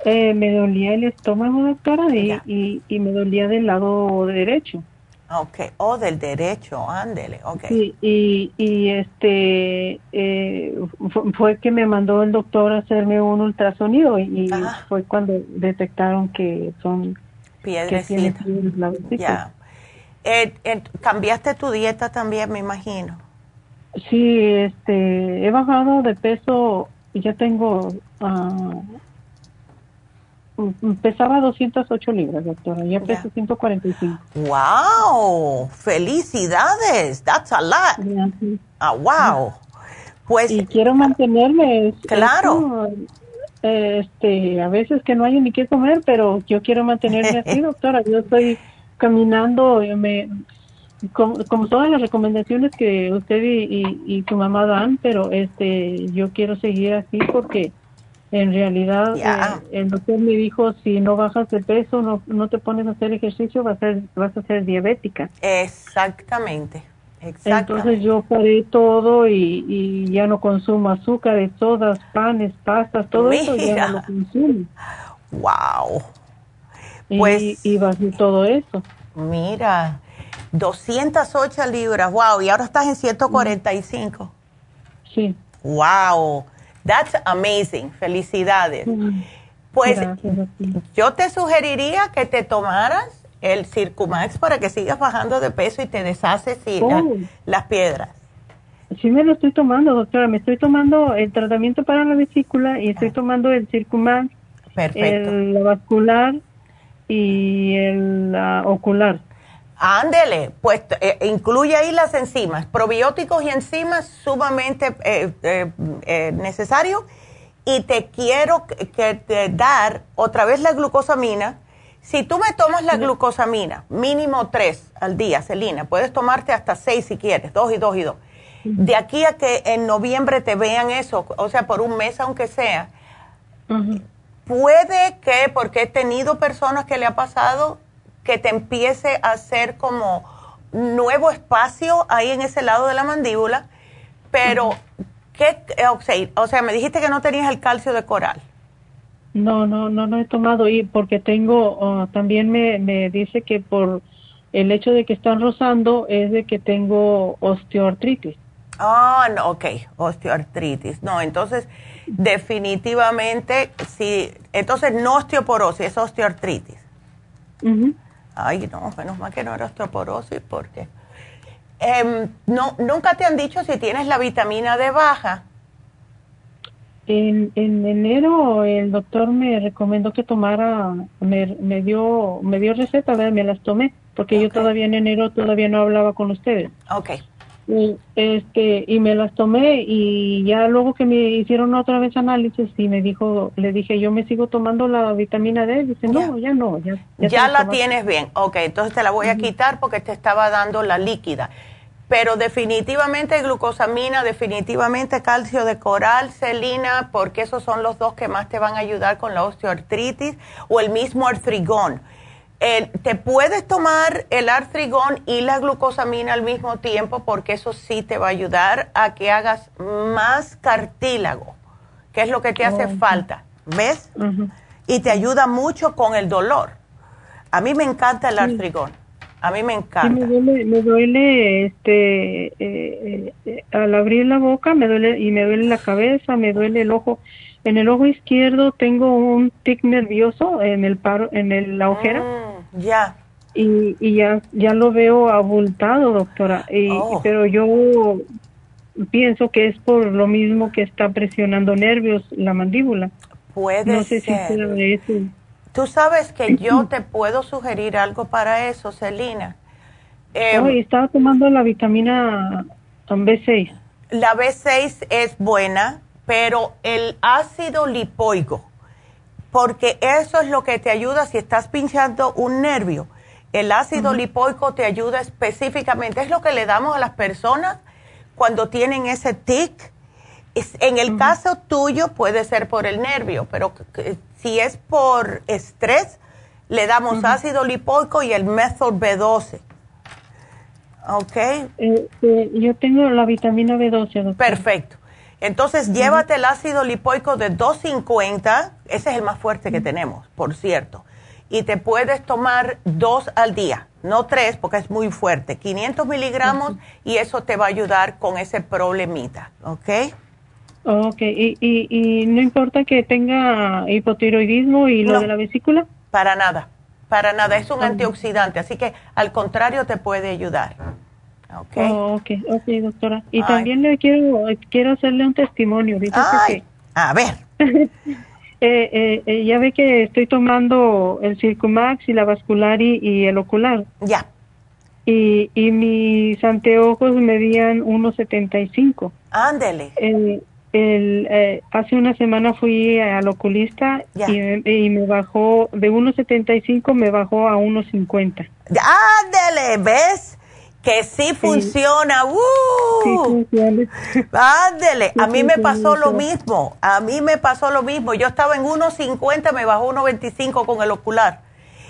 Eh, me dolía el estómago, doctora, y, y, me dolía del lado derecho. Ok, o oh, del derecho, ándele, ok. y, y este, eh, fue que me mandó el doctor a hacerme un ultrasonido y, fue cuando detectaron que son piedras. Ya. Eh, eh, ¿Cambiaste tu dieta también, me imagino? Sí, este, he bajado de peso, ya tengo uh, Pesaba 208 libras, doctora. Ya peso 145. ¡Wow! ¡Felicidades! That's a lot. Ah, wow. Pues. Y quiero mantenerme. Claro. este, a veces que no hay ni qué comer, pero yo quiero mantenerme así, doctora. Yo estoy caminando, me, como, todas las recomendaciones que usted y, y, tu mamá dan, pero este, yo quiero seguir así porque en realidad, eh, el doctor me dijo, si no bajas de peso, no, no te pones a hacer ejercicio, vas a ser, vas a ser diabética. Exactamente. Entonces yo paré todo y, ya no consumo azúcar, sodas, panes, pastas, todo eso ya no lo consumo. Wow. Pues, y, y bajé todo eso. Mira, 208 libras, wow, y ahora estás en 145. Sí. Wow. That's amazing. Felicidades. Pues yo te sugeriría que te tomaras el Circumax para que sigas bajando de peso y te deshaces y oh. las piedras. Sí me lo estoy tomando, doctora. Me estoy tomando el tratamiento para la vesícula y estoy ah. tomando el Circumax, el vascular y el ocular. Ándele, pues eh, incluye ahí las enzimas, probióticos y enzimas sumamente eh, eh, necesarios. Y te quiero que, te dar otra vez la glucosamina. Si tú me tomas la glucosamina, mínimo tres al día, Celina, puedes tomarte hasta seis si quieres, dos y dos y dos. De aquí a que en noviembre te vean eso, o sea, por un mes aunque sea, puede que, porque he tenido personas que le ha pasado, que te empiece a hacer como nuevo espacio ahí en ese lado de la mandíbula, pero ¿qué, o sea, me dijiste que no tenías el calcio de coral. No, no, no lo he tomado y porque tengo, oh, también me, me dice que por el hecho de que están rozando es de que tengo osteoartritis. Ah, no, ok, osteoartritis. No, entonces definitivamente sí, entonces no osteoporosis, es osteoartritis. Ay, no, menos mal que no era osteoporosis porque... Eh, no, ¿Nunca te han dicho si tienes la vitamina D baja? En, en enero el doctor me recomendó que tomara, me, me dio me dio receta, me las tomé, porque yo todavía en enero todavía no hablaba con ustedes. Ok. Y, este, y me las tomé y ya luego que me hicieron otra vez análisis y me dijo, le dije, yo me sigo tomando la vitamina D. Dice, no, ya, no, ya. Ya, la tienes bien. Ok, entonces te la voy a quitar porque te estaba dando la líquida. Pero definitivamente glucosamina, definitivamente calcio de coral, celina, porque esos son los dos que más te van a ayudar con la osteoartritis o el mismo artrigón te puedes tomar el artrigón y la glucosamina al mismo tiempo porque eso sí te va a ayudar a que hagas más cartílago, que es lo que te hace falta, ¿ves? Y te ayuda mucho con el dolor. A mí me encanta el artrigón. A mí me encanta. me duele, me duele este, eh, eh, al abrir la boca me duele y me duele la cabeza, me duele el ojo. En el ojo izquierdo tengo un tic nervioso en el paro, en el, la ojera. Mm, ya. Y, y, ya, ya lo veo abultado, doctora. Y, oh. Pero yo pienso que es por lo mismo que está presionando nervios la mandíbula. Puede no sé ser. Si eso. Tú sabes que yo te puedo sugerir algo para eso, Celina. Eh, estaba tomando la vitamina B6. La B6 es buena pero el ácido lipoico, porque eso es lo que te ayuda si estás pinchando un nervio. El ácido lipoico te ayuda específicamente, es lo que le damos a las personas cuando tienen ese tic en el caso tuyo puede ser por el nervio, pero si es por estrés, le damos ácido lipoico y el método B12. ¿Ok? Eh, eh, yo tengo la vitamina B12. Perfecto. Entonces, llévate el ácido lipoico de 250, ese es el más fuerte que tenemos, por cierto. Y te puedes tomar dos al día, no tres, porque es muy fuerte, 500 miligramos, y eso te va a ayudar con ese problemita, ¿ok? Ok, ¿Y, y, no importa que tenga hipotiroidismo y lo de la vesícula? Para nada, para nada, es un antioxidante, así que al contrario te puede ayudar. Okay. Oh, ok, ok, doctora. Y también le quiero, quiero hacerle un testimonio. a ver. Eh, eh, eh, ya ve que estoy tomando el Circumax y la vascular y, el ocular. Ya. Y, y mis anteojos medían 1,75. Ándele. El, el, hace una semana fui al oculista y, y, me bajó, de 1,75 me bajó a 1,50. Ándele, ¿ves? Que sí funciona. ¡Uh! Ándele, a mí me pasó lo mismo, a mí me pasó lo mismo. Yo estaba en 1.50, me bajó 1.25 con el ocular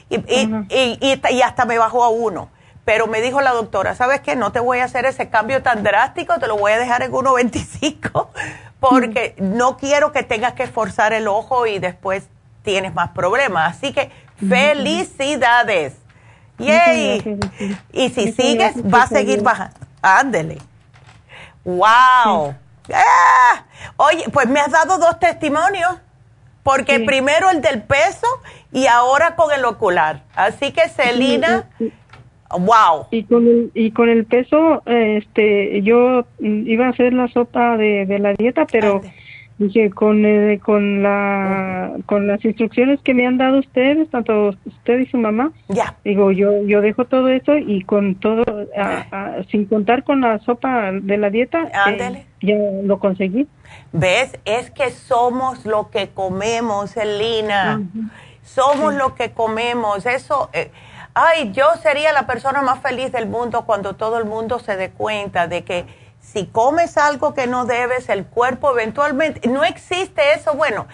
y, y, y, hasta me bajó a 1. Pero me dijo la doctora, ¿sabes qué? No te voy a hacer ese cambio tan drástico, te lo voy a dejar en 1.25 porque no quiero que tengas que esforzar el ojo y después tienes más problemas. Así que felicidades. ¡Yay! Y si sigues, va a seguir bajando. Ándele. ¡Wow! ¡Ah! Oye, pues me has dado dos testimonios. Porque primero el del peso y ahora con el ocular. Así que, Celina, wow. Y con el, y con el peso, este, yo iba a hacer la sopa de, la dieta, pero... Dije, con, eh, con, la, con las instrucciones que me han dado ustedes, tanto usted y su mamá, ya. digo, yo, yo dejo todo eso y con todo, sin contar con la sopa de la dieta, eh, ya lo conseguí. ¿Ves? Es que somos lo que comemos, Elina. Somos lo que comemos. Eso, eh, ay, yo sería la persona más feliz del mundo cuando todo el mundo se dé cuenta de que si comes algo que no debes, el cuerpo eventualmente, no existe eso, bueno,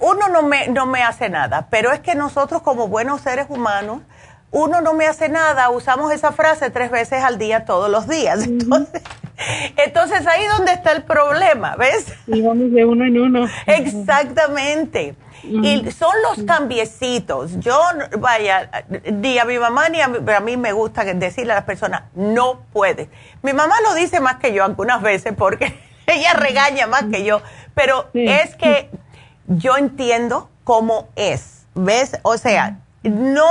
uno no me, no me hace nada, pero es que nosotros como buenos seres humanos, uno no me hace nada, usamos esa frase tres veces al día, todos los días. Entonces, entonces ahí donde está el problema, ¿ves? Y vamos de uno en uno. Exactamente. Y son los cambiecitos. Yo, vaya, ni a mi mamá ni a mí, me gusta decirle a las personas, no puedes. Mi mamá lo dice más que yo algunas veces porque ella regaña más que yo, pero es que yo entiendo cómo es, ¿ves? O sea, no,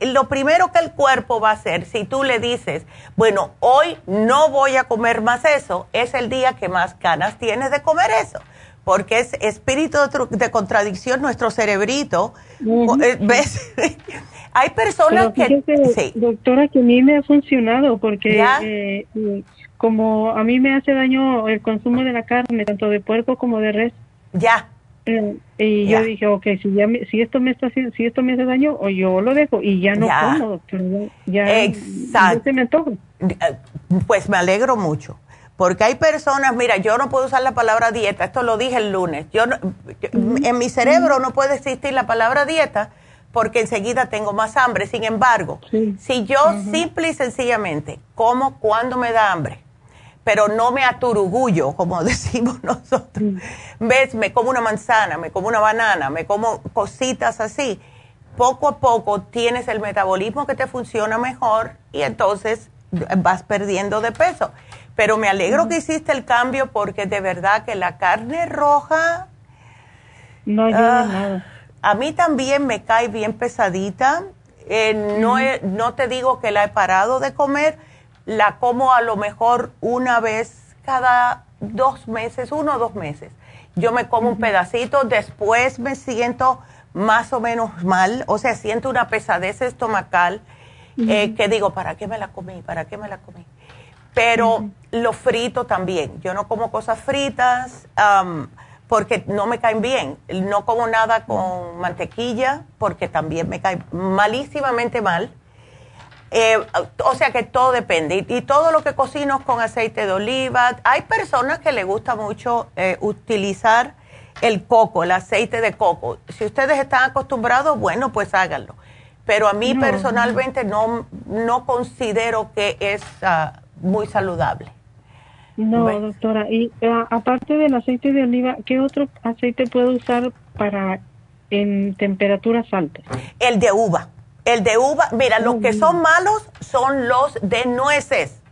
lo primero que el cuerpo va a hacer, si tú le dices, bueno, hoy no voy a comer más eso, es el día que más ganas tienes de comer eso porque es espíritu de, contradicción nuestro cerebrito. Eh, ¿Ves? Hay personas que... sí. Doctora, que a mí me ha funcionado porque eh, eh, como a mí me hace daño el consumo de la carne, tanto de puerco como de res. Ya. y yo dije, ok, si, ya si, esto me está si esto me hace daño, o yo lo dejo y ya no como, doctora. Ya, Exacto. me Pues me alegro mucho porque hay personas, mira, yo no puedo usar la palabra dieta, esto lo dije el lunes. Yo, en mi cerebro no puede existir la palabra dieta porque enseguida tengo más hambre. Sin embargo, si yo simple y sencillamente como cuando me da hambre, pero no me aturugullo, como decimos nosotros, ves, me como una manzana, me como una banana, me como cositas así, poco a poco tienes el metabolismo que te funciona mejor y entonces vas perdiendo de peso. Pero me alegro que hiciste el cambio porque de verdad que la carne roja... No ayuda ah, nada. A mí también me cae bien pesadita. Eh, no, no te digo que la he parado de comer, la como a lo mejor una vez cada dos meses, uno o dos meses. Yo me como un pedacito, después me siento más o menos mal, o sea, siento una pesadez estomacal eh, que digo, ¿para qué me la comí? ¿Para qué me la comí? Pero lo frito también. Yo no como cosas fritas porque no me caen bien. No como nada con mantequilla porque también me cae malísimamente mal. Eh, o sea que todo depende. Y, todo lo que cocino con aceite de oliva. Hay personas que les gusta mucho eh, utilizar el coco, el aceite de coco. Si ustedes están acostumbrados, bueno, pues háganlo. Pero a mí personalmente no, no considero que es ah, muy saludable. No, doctora. Y ah, aparte del aceite de oliva, ¿qué otro aceite puedo usar para en temperaturas altas? El de uva. El de uva, mira, los que son malos son los de nueces.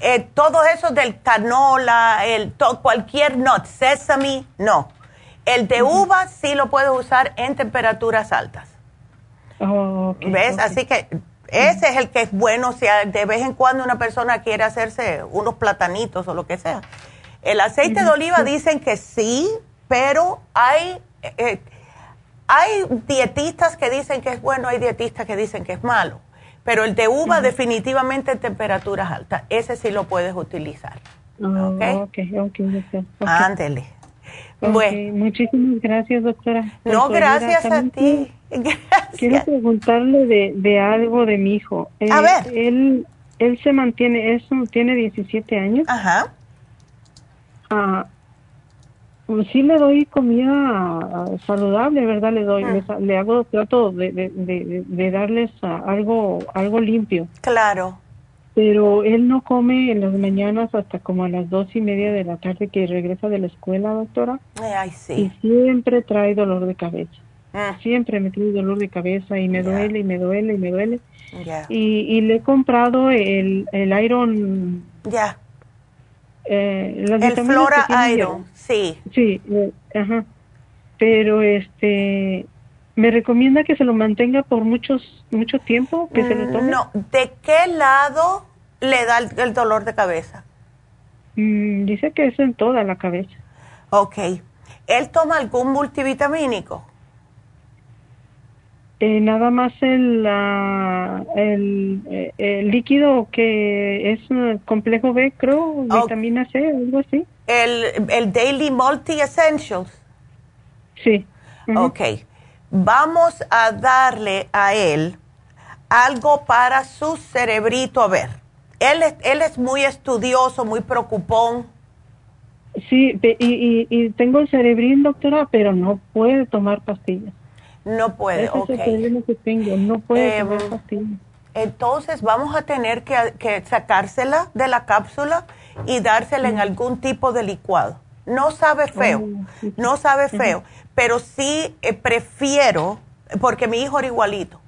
Eh, todos esos del canola, el, cualquier nut, sesame, no. El de uva sí lo puedes usar en temperaturas altas. Oh, ¿Ves? Así que ese es el que es bueno si de vez en cuando una persona quiere hacerse unos platanitos o lo que sea. El aceite de oliva dicen que sí, pero hay, eh, hay dietistas que dicen que es bueno, hay dietistas que dicen que es malo. Pero el de uva definitivamente en temperaturas altas, ese sí lo puedes utilizar. Oh, ¿Ok? Ok, Ándele. Muchísimas gracias, doctora. No, gracias a ti. Quiero preguntarle de, de algo de mi hijo. a ver. Él, él se mantiene, eso tiene 17 años. Ajá. Ah, pues sí le doy comida ah, saludable, ¿verdad? Le doy, mm. le, hago, trato de, de, de, darles ah, algo, algo limpio. Claro. Pero él no come en las mañanas hasta como a las dos y media de la tarde que regresa de la escuela, doctora. Ay, sí. Y siempre trae dolor de cabeza. Ah. Siempre me trae dolor de cabeza y me duele y me duele y me duele. Y, y, le he comprado el, el Iron. Ya. Eh, el Flora Iron, sí. Sí, eh, ajá. Pero este ¿Me recomienda que se lo mantenga por muchos mucho tiempo? ¿Que se lo tome? No, ¿de qué lado le da el, dolor de cabeza? Mm, dice que es en toda la cabeza. Ok. ¿Él toma algún multivitamínico? Eh, nada más el, el, eh, el, líquido que es complejo B, creo, vitamina C, algo así. ¿El, el Daily Multi Essentials? Sí. Ok vamos a darle a él algo para su cerebrito. A ver, él es, él es muy estudioso, muy preocupón. Sí, y, y, tengo el cerebrín, doctora, pero no puede tomar pastillas. No puede, ok. que tengo, no puede em, tomar pastillas. Entonces vamos a tener que, sacársela de la cápsula y dársela en algún tipo de licuado. No sabe feo, oh, no sabe feo pero sí eh, prefiero, porque mi hijo era igualito,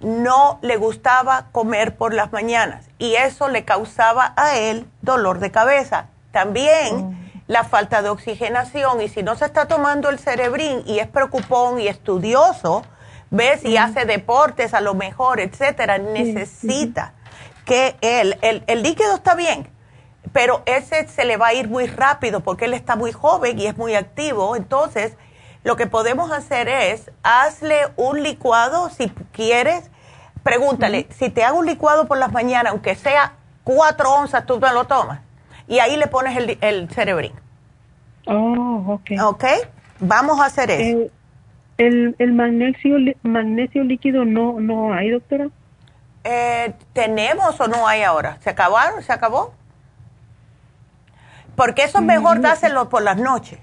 no le gustaba comer por las mañanas y eso le causaba a él dolor de cabeza. También oh. la falta de oxigenación y si no se está tomando el cerebrín y es preocupón y estudioso, ves, y hace deportes a lo mejor, etcétera, necesita que él, el, el líquido está bien, pero ese se le va a ir muy rápido porque él está muy joven y es muy activo, entonces lo que podemos hacer es, hazle un licuado si quieres. Pregúntale, si te hago un licuado por las mañanas, aunque sea cuatro onzas, tú te lo tomas. Y ahí le pones el, el cerebrín. Oh, ok. Ok, vamos a hacer eso. Eh, el, el magnesio, magnesio líquido no, no hay, doctora. Eh, ¿Tenemos o no hay ahora? ¿Se acabaron? ¿Se acabó? Porque eso es mejor dárselo por las noches.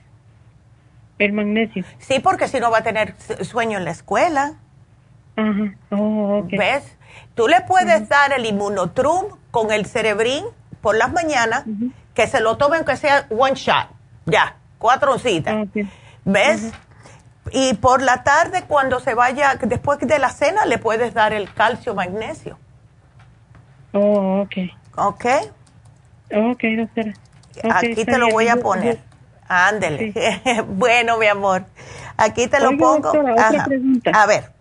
El magnesio. Sí, porque si no va a tener sueño en la escuela. Ajá. Oh, ¿Ves? Tú le puedes dar el inmunotrum con el cerebrín por las mañanas, que se lo tomen que sea one shot, ya, cuatro oncitas. ¿Ves? Y por la tarde, cuando se vaya, después de la cena, le puedes dar el calcio magnesio. Oh, ok. Ok. Ok, doctora. Aquí te lo voy a poner. Ándele. bueno, mi amor. Aquí te lo pongo. otra pregunta. A ver.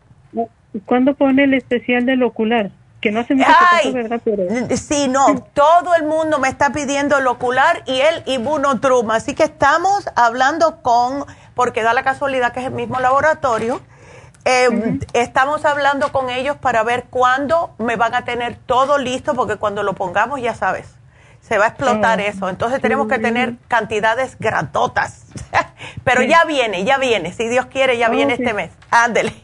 ¿Cuándo pone el especial del ocular? Que no se me Ay, ¿verdad? Pero... Sí, no. Todo el mundo me está pidiendo el ocular y el Ibunotrum. Así que estamos hablando con, porque da la casualidad que es el mismo laboratorio. Eh, estamos hablando con ellos para ver cuándo me van a tener todo listo, porque cuando lo pongamos, ya sabes se va a explotar oh. eso. Entonces tenemos que tener cantidades gratotas. Pero ya viene, ya viene. Si Dios quiere, ya viene este mes. Ándele.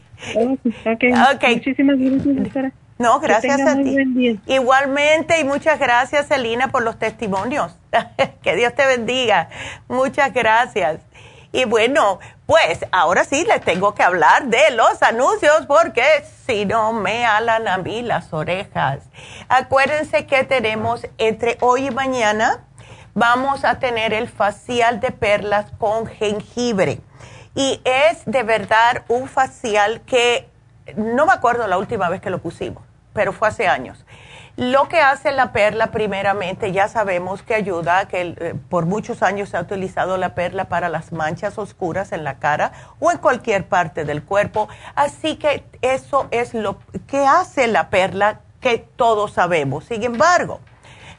Okay. ok. Muchísimas gracias, No, gracias a ti. Igualmente y muchas gracias, Celina, por los testimonios. que Dios te bendiga. Muchas gracias. Y bueno, pues ahora sí les tengo que hablar de los anuncios porque si no me alan a mí las orejas. Acuérdense que tenemos entre hoy y mañana, vamos a tener el facial de perlas con jengibre. Y es de verdad un facial que no me acuerdo la última vez que lo pusimos, pero fue hace años. Lo que hace la perla primeramente, ya sabemos que ayuda, que eh, por muchos años se ha utilizado la perla para las manchas oscuras en la cara o en cualquier parte del cuerpo. Así que eso es lo que hace la perla que todos sabemos. Sin embargo,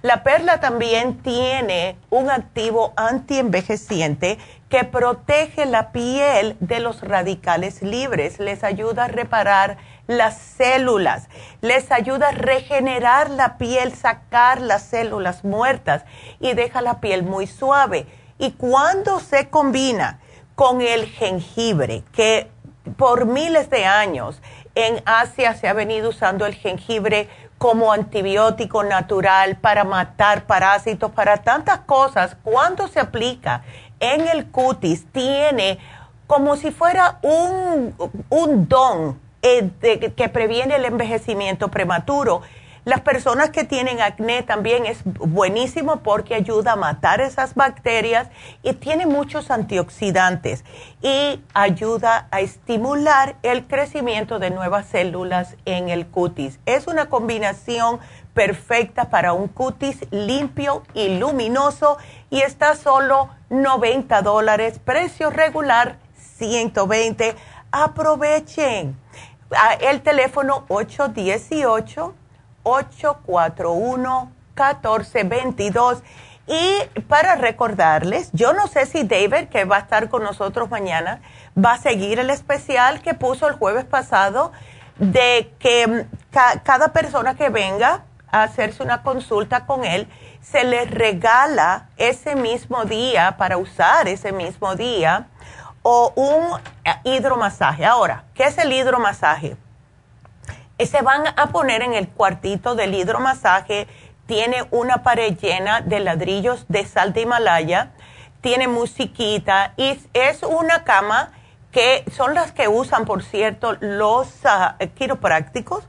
la perla también tiene un activo antienvejeciente que protege la piel de los radicales libres, les ayuda a reparar las células, les ayuda a regenerar la piel, sacar las células muertas y deja la piel muy suave. Y cuando se combina con el jengibre, que por miles de años en Asia se ha venido usando el jengibre como antibiótico natural para matar parásitos, para tantas cosas, cuando se aplica en el cutis, tiene como si fuera un, un don eh, que previene el envejecimiento prematuro. Las personas que tienen acné también es buenísimo porque ayuda a matar esas bacterias y tiene muchos antioxidantes y ayuda a estimular el crecimiento de nuevas células en el cutis. Es una combinación perfecta para un cutis limpio y luminoso y está solo 90 dólares, precio regular 120. Aprovechen el teléfono 818-841-1422. Y para recordarles, yo no sé si David, que va a estar con nosotros mañana, va a seguir el especial que puso el jueves pasado de que mm, cada persona que venga a hacerse una consulta con él, se le regala ese mismo día para usar ese mismo día o un eh, hidromasaje. Ahora, ¿qué es el hidromasaje? Eh, se van a poner en el cuartito del hidromasaje, tiene una pared llena de ladrillos de sal de Himalaya, tiene musiquita y es una cama que son las que usan, por cierto, los uh, quiroprácticos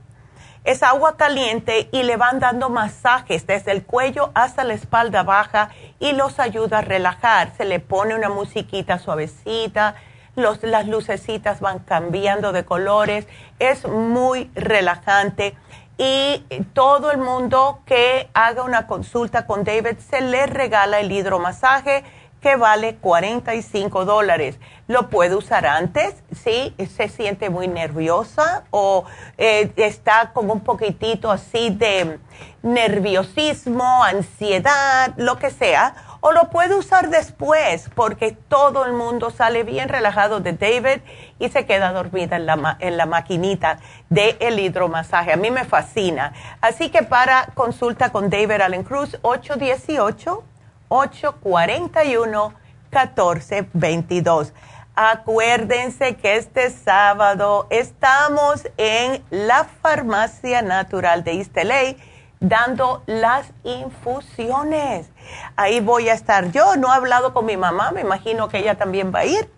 es agua caliente y le van dando masajes desde el cuello hasta la espalda baja y los ayuda a relajar. Se le pone una musiquita suavecita, los, las lucecitas van cambiando de colores, es muy relajante y todo el mundo que haga una consulta con David se le regala el hidromasaje que vale 45 dólares. Lo puede usar antes si se siente muy nerviosa o eh, está como un poquitito así de nerviosismo, ansiedad, lo que sea. O lo puede usar después porque todo el mundo sale bien relajado de David y se queda dormida en la, en la maquinita del el hidromasaje. A mí me fascina. Así que para consulta con David Allen Cruz, 818 841-1422. Acuérdense que este sábado estamos en la Farmacia Natural de Isteley dando las infusiones. Ahí voy a estar yo. No he hablado con mi mamá, me imagino que ella también va a ir.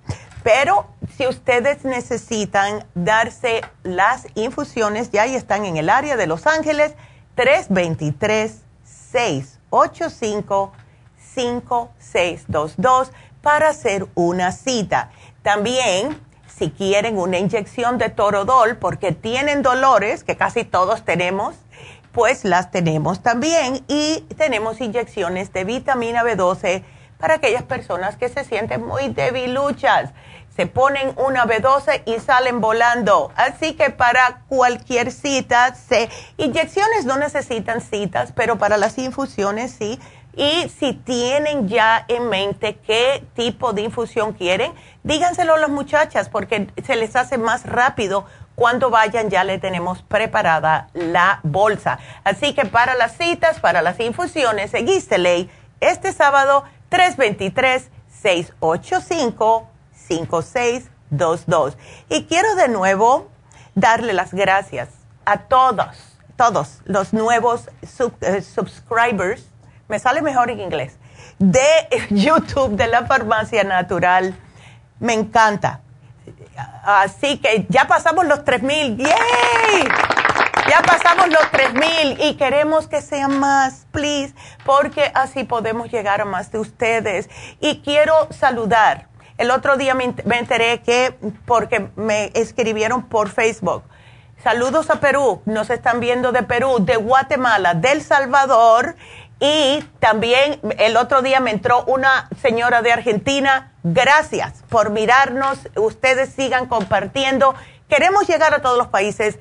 Pero si ustedes necesitan darse las infusiones, ya ahí están en el área de Los Ángeles, 323 685 5622 para hacer una cita. También, si quieren una inyección de torodol porque tienen dolores, que casi todos tenemos, pues las tenemos también. Y tenemos inyecciones de vitamina B12 para aquellas personas que se sienten muy debiluchas. Se ponen una B12 y salen volando. Así que para cualquier cita, se, inyecciones no necesitan citas, pero para las infusiones sí y si tienen ya en mente qué tipo de infusión quieren, díganselo a las muchachas porque se les hace más rápido. Cuando vayan ya le tenemos preparada la bolsa. Así que para las citas, para las infusiones, seguiste ley este sábado 323-685-5622. Y quiero de nuevo darle las gracias a todos todos los nuevos eh, subscribers, me sale mejor en inglés, de YouTube de la Farmacia Natural. Me encanta. Así que ya pasamos los 3000. ¡Yay! Ya pasamos los 3000 y queremos que sean más, please, porque así podemos llegar a más de ustedes. Y quiero saludar. El otro día me, enteré que, porque me escribieron por Facebook, saludos a Perú, nos están viendo de Perú, de Guatemala, del Salvador y también el otro día me entró una señora de Argentina. Gracias por mirarnos. Ustedes sigan compartiendo. Queremos llegar a todos los países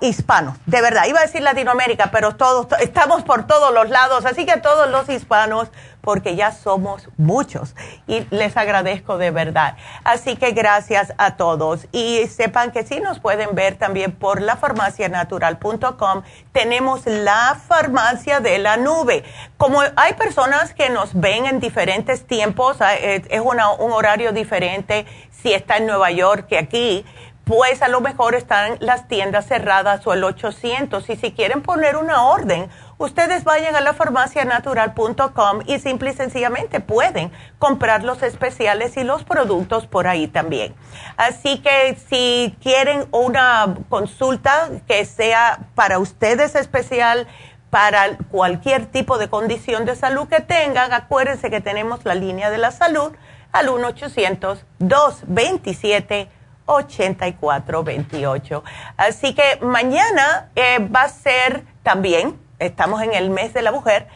hispanos, de verdad. Iba a decir Latinoamérica, pero todos estamos por todos los lados, así que a todos los hispanos, porque ya somos muchos y les agradezco de verdad. Así que gracias a todos y sepan que si nos pueden ver también por lafarmacianatural.com. Tenemos la farmacia de la nube. Como hay personas que nos ven en diferentes tiempos, eh, es un horario diferente si está en Nueva York que aquí pues a lo mejor están las tiendas cerradas o el 800. Y si quieren poner una orden, ustedes vayan a la farmacianatural.com y simple y sencillamente pueden comprar los especiales y los productos por ahí también. Así que si quieren una consulta que sea para ustedes especial, para cualquier tipo de condición de salud que tengan, acuérdense que tenemos la línea de la salud al 1 800 227 8428. Así que mañana eh, va a ser también, estamos en el mes de la mujer,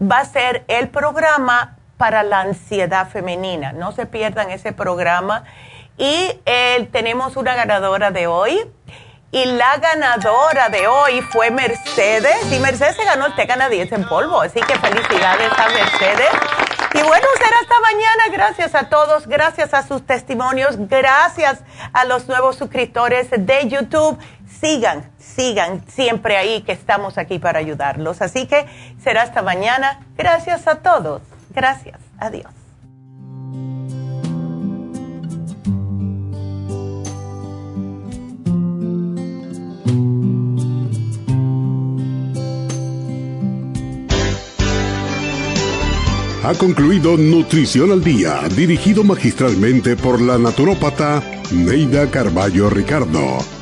va a ser el programa para la ansiedad femenina. No se pierdan ese programa. Y eh, tenemos una ganadora de hoy. Y la ganadora de hoy fue Mercedes. Y Mercedes se ganó el té canadiense en polvo. Así que felicidades a Mercedes. Y bueno, será hasta mañana. Gracias a todos, gracias a sus testimonios, gracias a los nuevos suscriptores de YouTube. Sigan, sigan siempre ahí que estamos aquí para ayudarlos. Así que será hasta mañana. Gracias a todos. Gracias. Adiós. Ha concluido Nutrición al Día, dirigido magistralmente por la naturópata Neida Carballo Ricardo.